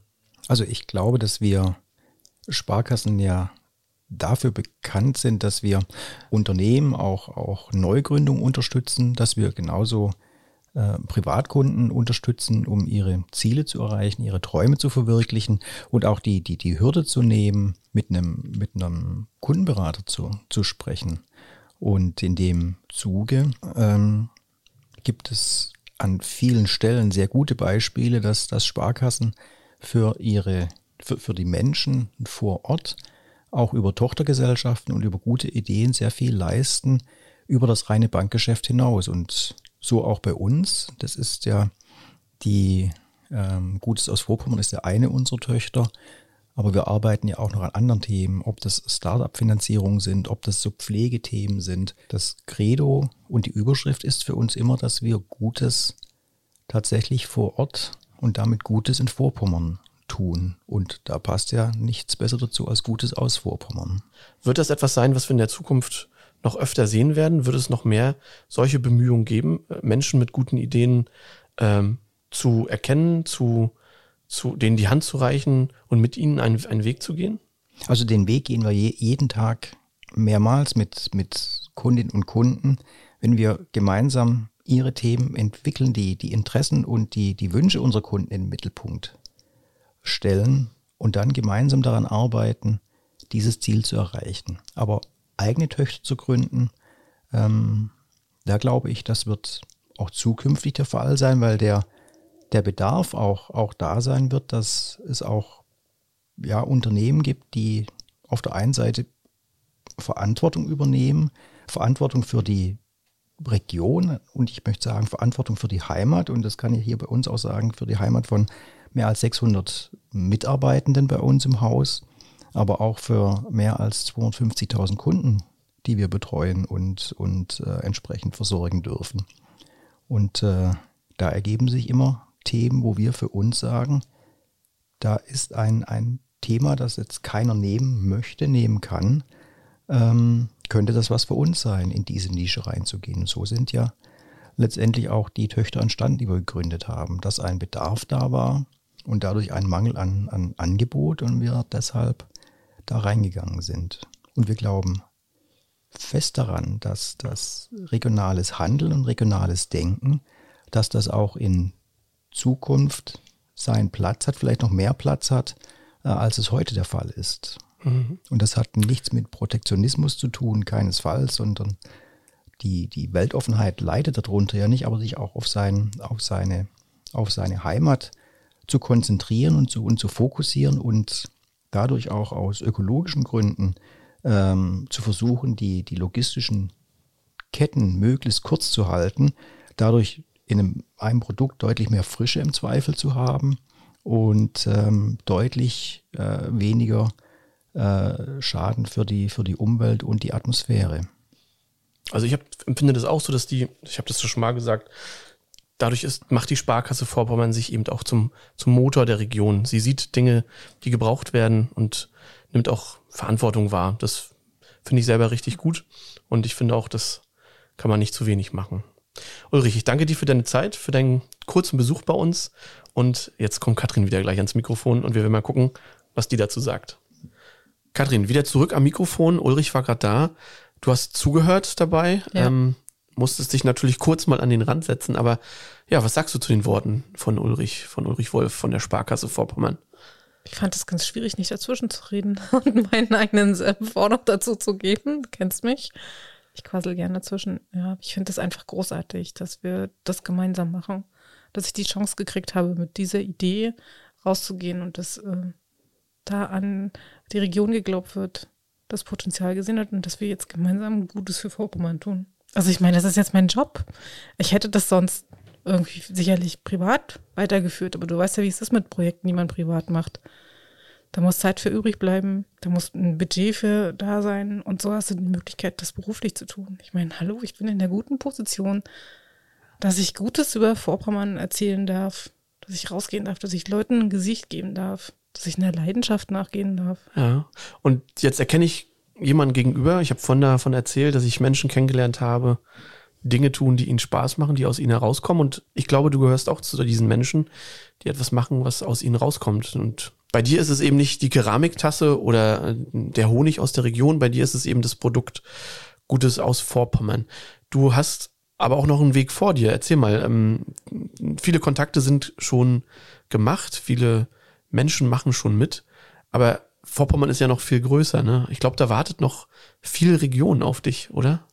Also ich glaube, dass wir Sparkassen ja dafür bekannt sind, dass wir Unternehmen auch, auch Neugründungen unterstützen, dass wir genauso äh, Privatkunden unterstützen, um ihre Ziele zu erreichen, ihre Träume zu verwirklichen und auch die, die, die Hürde zu nehmen, mit einem, mit einem Kundenberater zu, zu sprechen. Und in dem Zuge ähm, gibt es an vielen Stellen sehr gute Beispiele, dass, dass Sparkassen für ihre, für, für die Menschen vor Ort auch über Tochtergesellschaften und über gute Ideen sehr viel leisten über das reine Bankgeschäft hinaus. Und so auch bei uns. Das ist ja die ähm, Gutes aus Vorpommern ist ja eine unserer Töchter. Aber wir arbeiten ja auch noch an anderen Themen, ob das Startup-Finanzierungen sind, ob das so Pflegethemen sind. Das Credo und die Überschrift ist für uns immer, dass wir Gutes tatsächlich vor Ort und damit Gutes in Vorpommern tun. Und da passt ja nichts besser dazu als Gutes aus Vorpommern. Wird das etwas sein, was wir in der Zukunft noch öfter sehen werden? Wird es noch mehr solche Bemühungen geben, Menschen mit guten Ideen ähm, zu erkennen, zu zu, denen die Hand zu reichen und mit ihnen einen, einen Weg zu gehen? Also den Weg gehen wir je, jeden Tag mehrmals mit, mit Kundinnen und Kunden, wenn wir gemeinsam ihre Themen entwickeln, die, die Interessen und die, die Wünsche unserer Kunden in den Mittelpunkt stellen und dann gemeinsam daran arbeiten, dieses Ziel zu erreichen. Aber eigene Töchter zu gründen, ähm, da glaube ich, das wird auch zukünftig der Fall sein, weil der der Bedarf auch, auch da sein wird, dass es auch ja, Unternehmen gibt, die auf der einen Seite Verantwortung übernehmen, Verantwortung für die Region und ich möchte sagen Verantwortung für die Heimat. Und das kann ich hier bei uns auch sagen, für die Heimat von mehr als 600 Mitarbeitenden bei uns im Haus, aber auch für mehr als 250.000 Kunden, die wir betreuen und, und äh, entsprechend versorgen dürfen. Und äh, da ergeben sich immer Themen, wo wir für uns sagen, da ist ein, ein Thema, das jetzt keiner nehmen möchte, nehmen kann, ähm, könnte das was für uns sein, in diese Nische reinzugehen. Und so sind ja letztendlich auch die Töchter entstanden, die wir gegründet haben, dass ein Bedarf da war und dadurch ein Mangel an, an Angebot und wir deshalb da reingegangen sind. Und wir glauben fest daran, dass das regionales Handeln und regionales Denken, dass das auch in Zukunft seinen Platz hat, vielleicht noch mehr Platz hat, äh, als es heute der Fall ist. Mhm. Und das hat nichts mit Protektionismus zu tun, keinesfalls, sondern die, die Weltoffenheit leidet darunter ja nicht, aber sich auch auf, sein, auf, seine, auf seine Heimat zu konzentrieren und zu, und zu fokussieren und dadurch auch aus ökologischen Gründen ähm, zu versuchen, die, die logistischen Ketten möglichst kurz zu halten, dadurch in einem, einem Produkt deutlich mehr Frische im Zweifel zu haben und ähm, deutlich äh, weniger äh, Schaden für die, für die Umwelt und die Atmosphäre. Also ich hab, empfinde das auch so, dass die, ich habe das schon mal gesagt, dadurch ist, macht die Sparkasse Vorpommern sich eben auch zum, zum Motor der Region. Sie sieht Dinge, die gebraucht werden und nimmt auch Verantwortung wahr. Das finde ich selber richtig gut und ich finde auch, das kann man nicht zu wenig machen. Ulrich, ich danke dir für deine Zeit, für deinen kurzen Besuch bei uns. Und jetzt kommt Katrin wieder gleich ans Mikrofon und wir werden mal gucken, was die dazu sagt. Katrin, wieder zurück am Mikrofon. Ulrich war gerade da. Du hast zugehört dabei. Ja. Ähm, musstest dich natürlich kurz mal an den Rand setzen, aber ja, was sagst du zu den Worten von Ulrich, von Ulrich Wolf von der Sparkasse Vorpommern? Ich fand es ganz schwierig, nicht dazwischen zu reden <laughs> und meinen eigenen Senf noch dazu zu geben. Du kennst mich. Ich quassel gerne dazwischen. Ja, ich finde es einfach großartig, dass wir das gemeinsam machen. Dass ich die Chance gekriegt habe, mit dieser Idee rauszugehen und dass äh, da an die Region geglaubt wird, das Potenzial gesehen hat und dass wir jetzt gemeinsam Gutes für Vorpommern tun. Also ich meine, das ist jetzt mein Job. Ich hätte das sonst irgendwie sicherlich privat weitergeführt, aber du weißt ja, wie es ist mit Projekten, die man privat macht. Da muss Zeit für übrig bleiben, da muss ein Budget für da sein und so hast du die Möglichkeit, das beruflich zu tun. Ich meine, hallo, ich bin in der guten Position, dass ich Gutes über Vorpommern erzählen darf, dass ich rausgehen darf, dass ich Leuten ein Gesicht geben darf, dass ich einer Leidenschaft nachgehen darf. Ja, und jetzt erkenne ich jemanden gegenüber. Ich habe von davon erzählt, dass ich Menschen kennengelernt habe, Dinge tun, die ihnen Spaß machen, die aus ihnen herauskommen. Und ich glaube, du gehörst auch zu diesen Menschen, die etwas machen, was aus ihnen rauskommt. Und bei dir ist es eben nicht die Keramiktasse oder äh, der Honig aus der Region, bei dir ist es eben das Produkt Gutes aus Vorpommern. Du hast aber auch noch einen Weg vor dir. Erzähl mal, ähm, viele Kontakte sind schon gemacht, viele Menschen machen schon mit, aber Vorpommern ist ja noch viel größer. Ne? Ich glaube, da wartet noch viel Region auf dich, oder?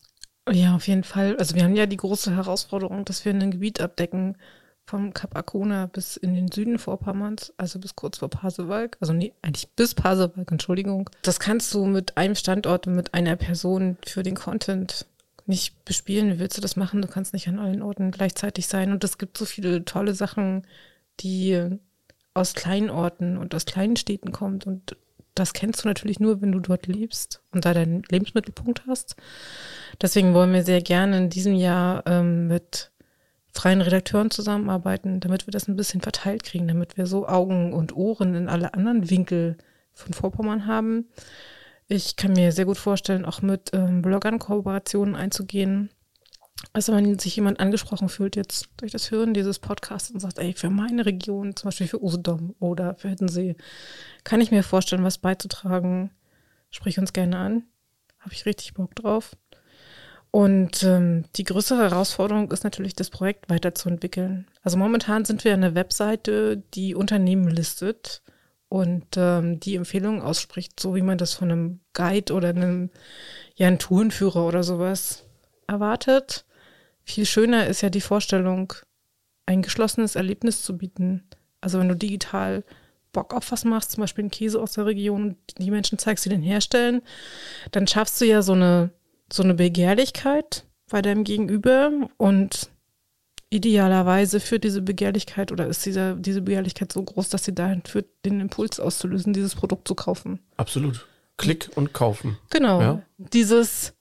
Ja, auf jeden Fall. Also wir haben ja die große Herausforderung, dass wir ein Gebiet abdecken, vom Kap Arkona bis in den Süden Vorpommerns, also bis kurz vor Pasewalk, also nee, eigentlich bis Pasewalk, Entschuldigung. Das kannst du mit einem Standort und mit einer Person für den Content nicht bespielen. Wie willst du das machen? Du kannst nicht an allen Orten gleichzeitig sein. Und es gibt so viele tolle Sachen, die aus kleinen Orten und aus kleinen Städten kommt. Und das kennst du natürlich nur, wenn du dort lebst und da deinen Lebensmittelpunkt hast. Deswegen wollen wir sehr gerne in diesem Jahr ähm, mit freien Redakteuren zusammenarbeiten, damit wir das ein bisschen verteilt kriegen, damit wir so Augen und Ohren in alle anderen Winkel von Vorpommern haben. Ich kann mir sehr gut vorstellen, auch mit ähm, Bloggern Kooperationen einzugehen. Also wenn sich jemand angesprochen fühlt jetzt durch das Hören dieses Podcasts und sagt, ey, für meine Region, zum Beispiel für Usedom oder für Hiddensee, kann ich mir vorstellen, was beizutragen. Sprich uns gerne an. Habe ich richtig Bock drauf. Und ähm, die größere Herausforderung ist natürlich, das Projekt weiterzuentwickeln. Also momentan sind wir eine Webseite, die Unternehmen listet und ähm, die Empfehlungen ausspricht, so wie man das von einem Guide oder einem, ja, einem Tourenführer oder sowas erwartet. Viel schöner ist ja die Vorstellung, ein geschlossenes Erlebnis zu bieten. Also wenn du digital Bock auf was machst, zum Beispiel einen Käse aus der Region, die Menschen zeigst, die den herstellen, dann schaffst du ja so eine so eine Begehrlichkeit bei deinem Gegenüber und idealerweise führt diese Begehrlichkeit oder ist dieser, diese Begehrlichkeit so groß, dass sie dahin führt, den Impuls auszulösen, dieses Produkt zu kaufen. Absolut. Klick und kaufen. Genau. Ja. Dieses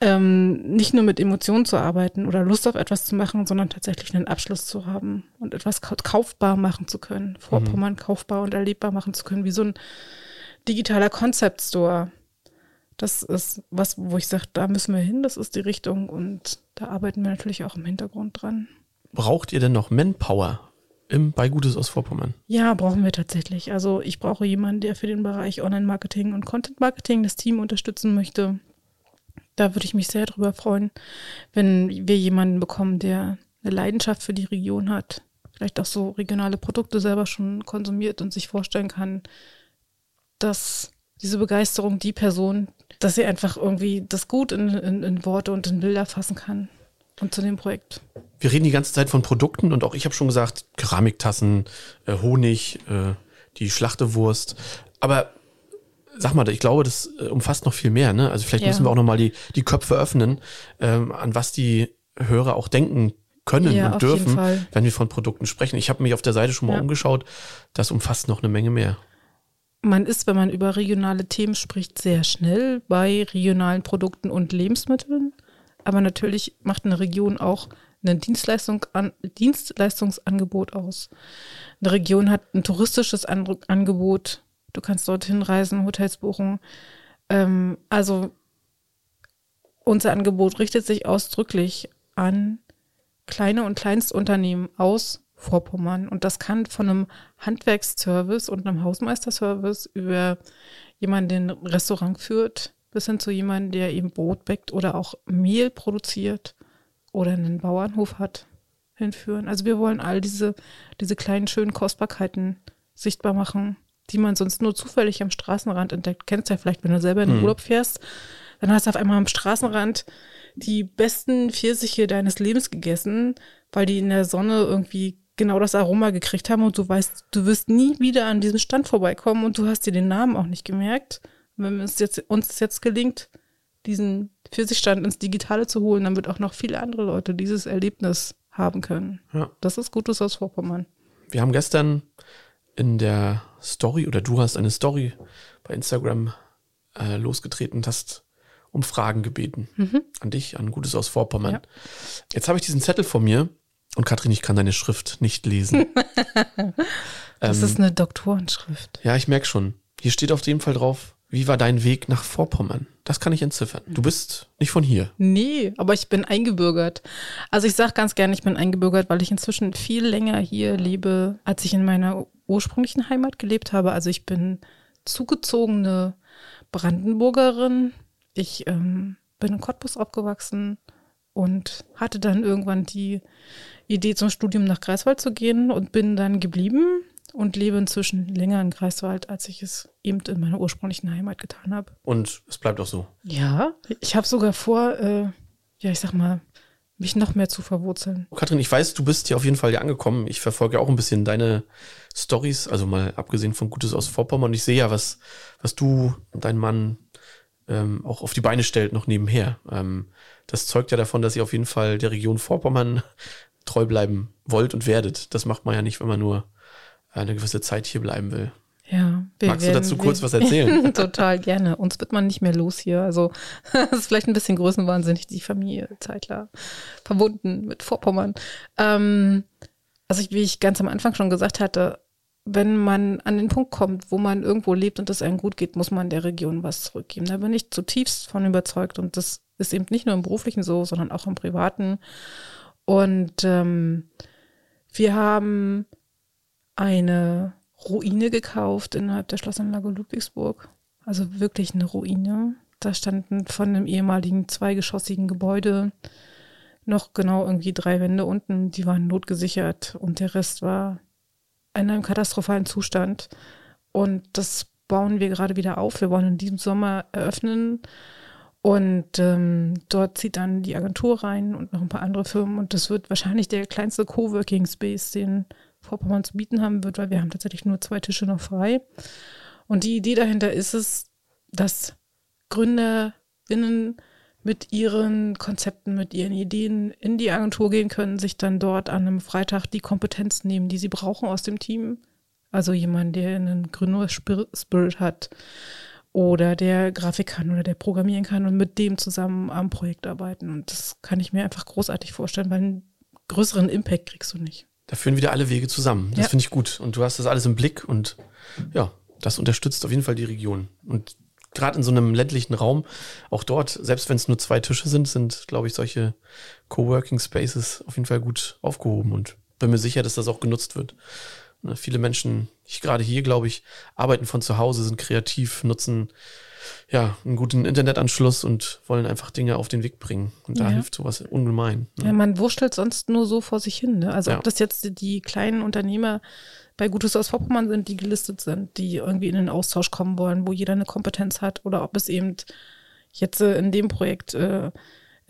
ähm, nicht nur mit Emotionen zu arbeiten oder Lust auf etwas zu machen, sondern tatsächlich einen Abschluss zu haben und etwas kaufbar machen zu können, Vorpommern mhm. kaufbar und erlebbar machen zu können, wie so ein digitaler Concept Store das ist was, wo ich sage, da müssen wir hin, das ist die Richtung und da arbeiten wir natürlich auch im Hintergrund dran. Braucht ihr denn noch Manpower im, bei Gutes aus Vorpommern? Ja, brauchen wir tatsächlich. Also ich brauche jemanden, der für den Bereich Online-Marketing und Content-Marketing das Team unterstützen möchte. Da würde ich mich sehr drüber freuen, wenn wir jemanden bekommen, der eine Leidenschaft für die Region hat, vielleicht auch so regionale Produkte selber schon konsumiert und sich vorstellen kann, dass diese Begeisterung die Person, dass sie einfach irgendwie das gut in, in, in Worte und in Bilder fassen kann. Und zu dem Projekt. Wir reden die ganze Zeit von Produkten und auch ich habe schon gesagt, Keramiktassen, äh, Honig, äh, die Schlachtewurst. Aber sag mal, ich glaube, das äh, umfasst noch viel mehr. Ne? Also vielleicht ja. müssen wir auch noch mal die, die Köpfe öffnen, ähm, an was die Hörer auch denken können ja, und dürfen, wenn wir von Produkten sprechen. Ich habe mich auf der Seite schon mal ja. umgeschaut. Das umfasst noch eine Menge mehr man ist, wenn man über regionale Themen spricht, sehr schnell bei regionalen Produkten und Lebensmitteln. Aber natürlich macht eine Region auch ein Dienstleistung an, Dienstleistungsangebot aus. Eine Region hat ein touristisches Angebot. Du kannst dorthin reisen, Hotels buchen. Ähm, also unser Angebot richtet sich ausdrücklich an kleine und Kleinstunternehmen aus Vorpommern. Und das kann von einem Handwerksservice und einem Hausmeisterservice über jemanden, der ein Restaurant führt, bis hin zu jemandem, der eben Brot bäckt oder auch Mehl produziert oder einen Bauernhof hat, hinführen. Also wir wollen all diese, diese kleinen, schönen Kostbarkeiten sichtbar machen, die man sonst nur zufällig am Straßenrand entdeckt. Kennst du ja vielleicht, wenn du selber in den mhm. Urlaub fährst, dann hast du auf einmal am Straßenrand die besten Pfirsiche deines Lebens gegessen, weil die in der Sonne irgendwie genau das Aroma gekriegt haben und du weißt, du wirst nie wieder an diesem Stand vorbeikommen und du hast dir den Namen auch nicht gemerkt. Und wenn es jetzt, uns jetzt gelingt, diesen Pfirsichstand ins Digitale zu holen, dann wird auch noch viele andere Leute dieses Erlebnis haben können. Ja. Das ist Gutes aus Vorpommern. Wir haben gestern in der Story oder du hast eine Story bei Instagram äh, losgetreten und hast um Fragen gebeten. Mhm. An dich, an Gutes aus Vorpommern. Ja. Jetzt habe ich diesen Zettel vor mir und Katrin, ich kann deine Schrift nicht lesen. <laughs> das ähm, ist eine Doktorenschrift. Ja, ich merke schon. Hier steht auf jeden Fall drauf, wie war dein Weg nach Vorpommern? Das kann ich entziffern. Du bist nicht von hier. Nee, aber ich bin eingebürgert. Also ich sage ganz gerne, ich bin eingebürgert, weil ich inzwischen viel länger hier lebe, als ich in meiner ursprünglichen Heimat gelebt habe. Also ich bin zugezogene Brandenburgerin. Ich ähm, bin in Cottbus aufgewachsen und hatte dann irgendwann die Idee zum Studium nach Greifswald zu gehen und bin dann geblieben und lebe inzwischen länger in Greifswald, als ich es eben in meiner ursprünglichen Heimat getan habe. Und es bleibt auch so. Ja, ich habe sogar vor, äh, ja, ich sag mal, mich noch mehr zu verwurzeln. Katrin, ich weiß, du bist hier auf jeden Fall hier angekommen. Ich verfolge auch ein bisschen deine Stories, also mal abgesehen von Gutes aus Vorpommern. Und ich sehe ja, was, was du und dein Mann ähm, auch auf die Beine stellt, noch nebenher. Ähm, das zeugt ja davon, dass ihr auf jeden Fall der Region Vorpommern treu bleiben wollt und werdet. Das macht man ja nicht, wenn man nur eine gewisse Zeit hier bleiben will. Ja, Magst du dazu kurz was erzählen? <laughs> Total gerne. Uns wird man nicht mehr los hier. Also <laughs> es ist vielleicht ein bisschen größenwahnsinnig, die Familie Zeitler verbunden mit Vorpommern. Ähm, also ich, wie ich ganz am Anfang schon gesagt hatte, wenn man an den Punkt kommt, wo man irgendwo lebt und es einem gut geht, muss man der Region was zurückgeben. Da bin ich zutiefst von überzeugt und das ist eben nicht nur im beruflichen so, sondern auch im privaten. Und ähm, wir haben eine Ruine gekauft innerhalb der Schlossanlage Ludwigsburg. Also wirklich eine Ruine. Da standen von einem ehemaligen zweigeschossigen Gebäude noch genau irgendwie drei Wände unten, die waren notgesichert und der Rest war in einem katastrophalen Zustand. Und das bauen wir gerade wieder auf. Wir wollen in diesem Sommer eröffnen. Und ähm, dort zieht dann die Agentur rein und noch ein paar andere Firmen. Und das wird wahrscheinlich der kleinste Coworking Space, den Vorpommern zu bieten haben wird, weil wir haben tatsächlich nur zwei Tische noch frei. Und die Idee dahinter ist es, dass GründerInnen mit ihren Konzepten, mit ihren Ideen in die Agentur gehen können, sich dann dort an einem Freitag die Kompetenz nehmen, die sie brauchen aus dem Team. Also jemand, der einen Gründerspirit hat oder der Grafik kann oder der programmieren kann und mit dem zusammen am Projekt arbeiten. Und das kann ich mir einfach großartig vorstellen, weil einen größeren Impact kriegst du nicht. Da führen wieder alle Wege zusammen. Das ja. finde ich gut. Und du hast das alles im Blick und ja, das unterstützt auf jeden Fall die Region. Und gerade in so einem ländlichen Raum, auch dort, selbst wenn es nur zwei Tische sind, sind, glaube ich, solche Coworking Spaces auf jeden Fall gut aufgehoben und bin mir sicher, dass das auch genutzt wird. Ne, viele Menschen, ich gerade hier, glaube ich, arbeiten von zu Hause, sind kreativ, nutzen ja einen guten Internetanschluss und wollen einfach Dinge auf den Weg bringen. Und da ja. hilft sowas ungemein. Ne? Ja, man wurschtelt sonst nur so vor sich hin. Ne? Also ja. ob das jetzt die kleinen Unternehmer bei Gutes aus Vorpommern sind, die gelistet sind, die irgendwie in den Austausch kommen wollen, wo jeder eine Kompetenz hat, oder ob es eben jetzt äh, in dem Projekt äh,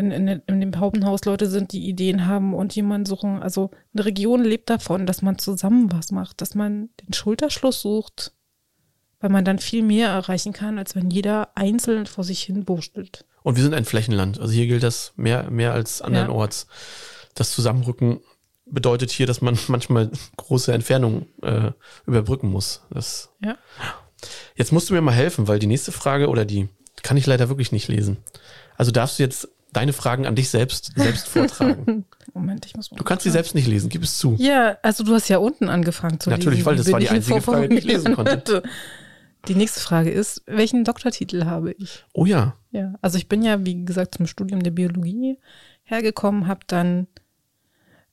in, in, in dem Paupenhaus Leute sind, die Ideen haben und jemanden suchen. Also eine Region lebt davon, dass man zusammen was macht, dass man den Schulterschluss sucht, weil man dann viel mehr erreichen kann, als wenn jeder einzeln vor sich hin wurstelt. Und wir sind ein Flächenland. Also hier gilt das mehr, mehr als andernorts. Ja. Das Zusammenrücken bedeutet hier, dass man <laughs> manchmal große Entfernungen äh, überbrücken muss. Das, ja. Jetzt musst du mir mal helfen, weil die nächste Frage oder die kann ich leider wirklich nicht lesen. Also darfst du jetzt deine Fragen an dich selbst selbst <laughs> vortragen. Moment, ich muss mal. Du kannst sie selbst nicht lesen, gib es zu. Ja, also du hast ja unten angefangen zu Natürlich, lesen. Natürlich, weil das war die einzige Frage, die ich lesen konnte. <laughs> Die nächste Frage ist, welchen Doktortitel habe ich? Oh ja. Ja, also ich bin ja, wie gesagt, zum Studium der Biologie hergekommen, habe dann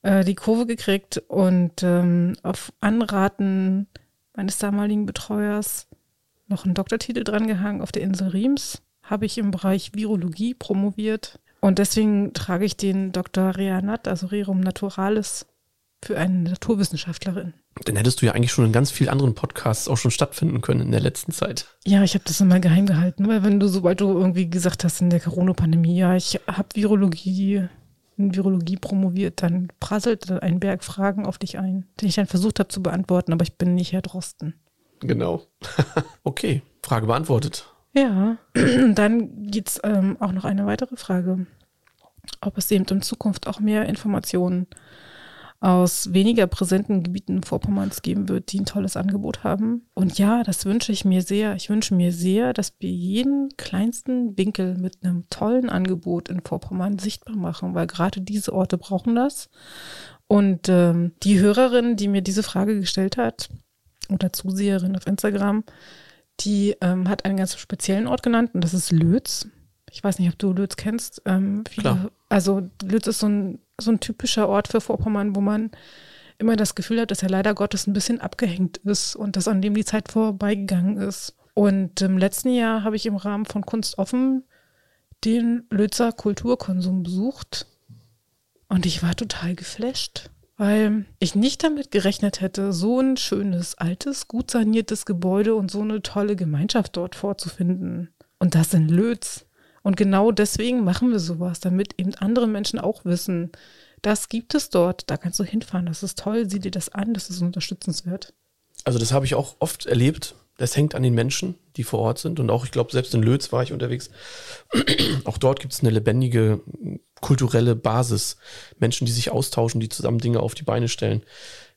äh, die Kurve gekriegt und ähm, auf Anraten meines damaligen Betreuers noch einen Doktortitel drangehangen auf der Insel Riems. Habe ich im Bereich Virologie promoviert und deswegen trage ich den Dr. Reanat, also Rerum Naturalis, für eine Naturwissenschaftlerin. Dann hättest du ja eigentlich schon in ganz vielen anderen Podcasts auch schon stattfinden können in der letzten Zeit. Ja, ich habe das immer geheim gehalten, weil wenn du, sobald du irgendwie gesagt hast in der Corona-Pandemie, ja, ich habe Virologie in Virologie promoviert, dann prasselte ein Berg Fragen auf dich ein, den ich dann versucht habe zu beantworten, aber ich bin nicht Herr Drosten. Genau. <laughs> okay, Frage beantwortet. Ja, <clears throat> dann gibt es ähm, auch noch eine weitere Frage, ob es eben in Zukunft auch mehr Informationen gibt aus weniger präsenten Gebieten Vorpommerns geben wird, die ein tolles Angebot haben. Und ja, das wünsche ich mir sehr. Ich wünsche mir sehr, dass wir jeden kleinsten Winkel mit einem tollen Angebot in Vorpommern sichtbar machen, weil gerade diese Orte brauchen das. Und ähm, die Hörerin, die mir diese Frage gestellt hat, oder Zuseherin auf Instagram, die ähm, hat einen ganz speziellen Ort genannt und das ist Lötz. Ich weiß nicht, ob du Lötz kennst. Ähm, viele. Also Lötz ist so ein so ein typischer Ort für Vorpommern, wo man immer das Gefühl hat, dass er leider Gottes ein bisschen abgehängt ist und dass an dem die Zeit vorbeigegangen ist. Und im letzten Jahr habe ich im Rahmen von Kunst offen den Lützer Kulturkonsum besucht und ich war total geflasht, weil ich nicht damit gerechnet hätte, so ein schönes, altes, gut saniertes Gebäude und so eine tolle Gemeinschaft dort vorzufinden. Und das in Lötz. Und genau deswegen machen wir sowas, damit eben andere Menschen auch wissen, das gibt es dort, da kannst du hinfahren, das ist toll, sieh dir das an, das ist unterstützenswert. Also das habe ich auch oft erlebt. Das hängt an den Menschen, die vor Ort sind. Und auch, ich glaube, selbst in Lötz war ich unterwegs. <clears throat> auch dort gibt es eine lebendige kulturelle Basis. Menschen, die sich austauschen, die zusammen Dinge auf die Beine stellen.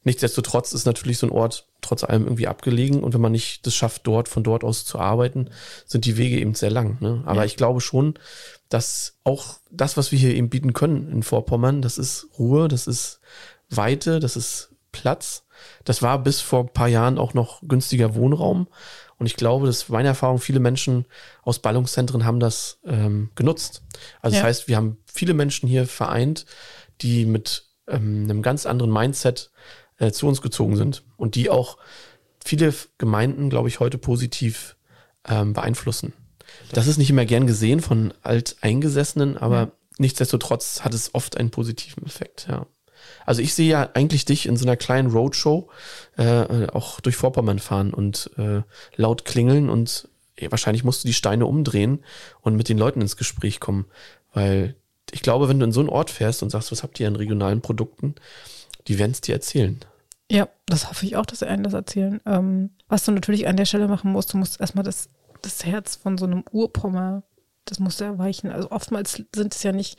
Nichtsdestotrotz ist natürlich so ein Ort trotz allem irgendwie abgelegen und wenn man nicht das schafft, dort von dort aus zu arbeiten, sind die Wege eben sehr lang. Ne? Aber Ja. ich glaube schon, dass auch das, was wir hier eben bieten können in Vorpommern, das ist Ruhe, das ist Weite, das ist Platz. Das war bis vor ein paar Jahren auch noch günstiger Wohnraum. Und ich glaube, dass meine Erfahrung, viele Menschen aus Ballungszentren haben das ähm, genutzt. Also Ja. das heißt, wir haben viele Menschen hier vereint, die mit ähm, einem ganz anderen Mindset äh, zu uns gezogen sind und die auch viele Gemeinden, glaube ich, heute positiv ähm, beeinflussen. Das ist nicht immer gern gesehen von Alteingesessenen, aber nichtsdestotrotz hat es oft einen positiven Effekt, ja. Also ich sehe ja eigentlich dich in so einer kleinen Roadshow äh, auch durch Vorpommern fahren und äh, laut klingeln und eh, wahrscheinlich musst du die Steine umdrehen und mit den Leuten ins Gespräch kommen, weil ich glaube, wenn du in so einen Ort fährst und sagst, was habt ihr an regionalen Produkten, die werden es dir erzählen. Ja, das hoffe ich auch, dass sie einen das erzählen. Ähm, was du natürlich an der Stelle machen musst, du musst erstmal das, das Herz von so einem Urpommer, das musst du erweichen. Also oftmals sind es ja nicht,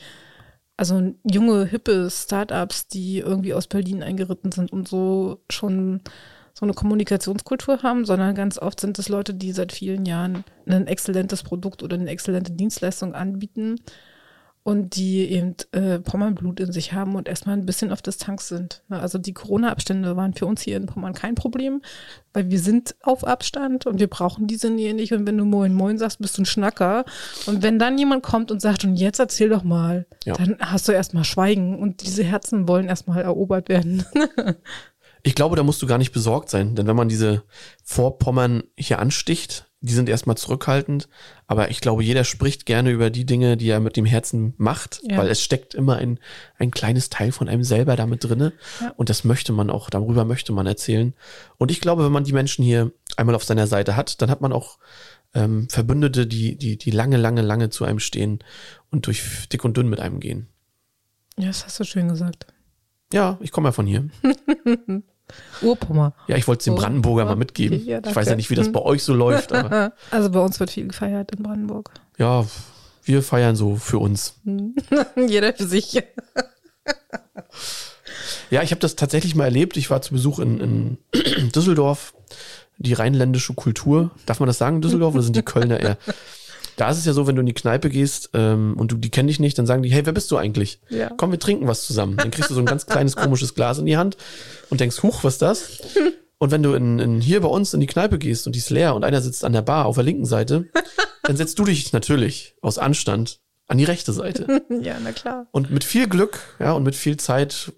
also junge, hippe Startups, die irgendwie aus Berlin eingeritten sind und so schon so eine Kommunikationskultur haben, sondern ganz oft sind es Leute, die seit vielen Jahren ein exzellentes Produkt oder eine exzellente Dienstleistung anbieten und die eben äh, Pommernblut in sich haben und erstmal ein bisschen auf Distanz sind. Ne, Also die Corona-Abstände waren für uns hier in Pommern kein Problem, weil wir sind auf Abstand und wir brauchen diese Nähe nicht. Und wenn du Moin Moin sagst, bist du ein Schnacker. Und wenn dann jemand kommt und sagt, und jetzt erzähl doch mal, Ja. dann hast du erstmal Schweigen und diese Herzen wollen erstmal erobert werden. <laughs> Ich glaube, da musst du gar nicht besorgt sein, denn wenn man diese Vorpommern hier ansticht, die sind erstmal zurückhaltend, aber ich glaube, jeder spricht gerne über die Dinge, die er mit dem Herzen macht, Ja. weil es steckt immer ein, ein kleines Teil von einem selber damit drinne Ja. und das möchte man auch, darüber möchte man erzählen. Und ich glaube, wenn man die Menschen hier einmal auf seiner Seite hat, dann hat man auch ähm, Verbündete, die, die, die lange, lange, lange zu einem stehen und durch dick und dünn mit einem gehen. ja, das hast du schön gesagt. Ja, ich komme ja von hier. <laughs> Urpommer. Ja, ich wollte es dem Oh, Brandenburger mal mitgeben. ja, ich weiß ja nicht, wie das Hm. bei euch so läuft, aber <laughs> Also bei uns wird viel gefeiert in Brandenburg. ja, wir feiern so für uns. <laughs> Jeder für sich. Ja, ich habe das tatsächlich mal erlebt. Ich war zu Besuch in, in <clears throat> Düsseldorf, die rheinländische Kultur. Darf man das sagen, Düsseldorf, oder sind die Kölner eher? Da ist es ja so, wenn du in die Kneipe gehst ähm, und du die kennen dich nicht, dann sagen die, hey, wer bist du eigentlich? Ja. Komm, wir trinken was zusammen. Dann kriegst du so ein ganz kleines komisches Glas in die Hand und denkst, huch, was ist das? Und wenn du in, in hier bei uns in die Kneipe gehst und die ist leer und einer sitzt an der Bar auf der linken Seite, dann setzt du dich natürlich aus Anstand an die rechte Seite. <laughs> Ja, na klar. Und mit viel Glück, ja, und mit viel Zeit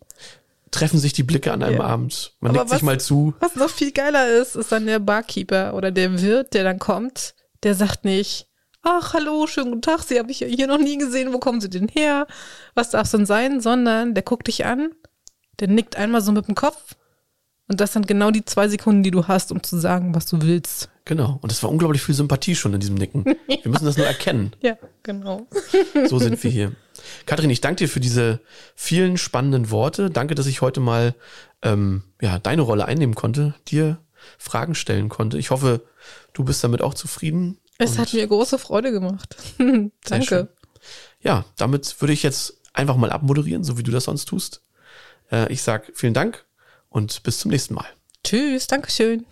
treffen sich die Blicke an einem Ja. Abend. Man Aber nickt sich was- mal zu. Was noch viel geiler ist, ist dann der Barkeeper oder der Wirt, der dann kommt, der sagt nicht, ach, hallo, schönen guten Tag, Sie habe ich hier noch nie gesehen, wo kommen Sie denn her? Was darf es denn sein? Sondern der guckt dich an, der nickt einmal so mit dem Kopf und das sind genau die zwei Sekunden, die du hast, um zu sagen, was du willst. Genau. Und es war unglaublich viel Sympathie schon in diesem Nicken. <laughs> Wir müssen das nur erkennen. Ja, genau. <laughs> So sind wir hier. Katrin, ich danke dir für diese vielen spannenden Worte. Danke, dass ich heute mal ähm, ja, deine Rolle einnehmen konnte, dir Fragen stellen konnte. Ich hoffe, du bist damit auch zufrieden. Es Und- hat mir große Freude gemacht. <laughs> Danke. Ja, damit würde ich jetzt einfach mal abmoderieren, so wie du das sonst tust. Äh, ich sag vielen Dank und bis zum nächsten Mal. Tschüss, Dankeschön.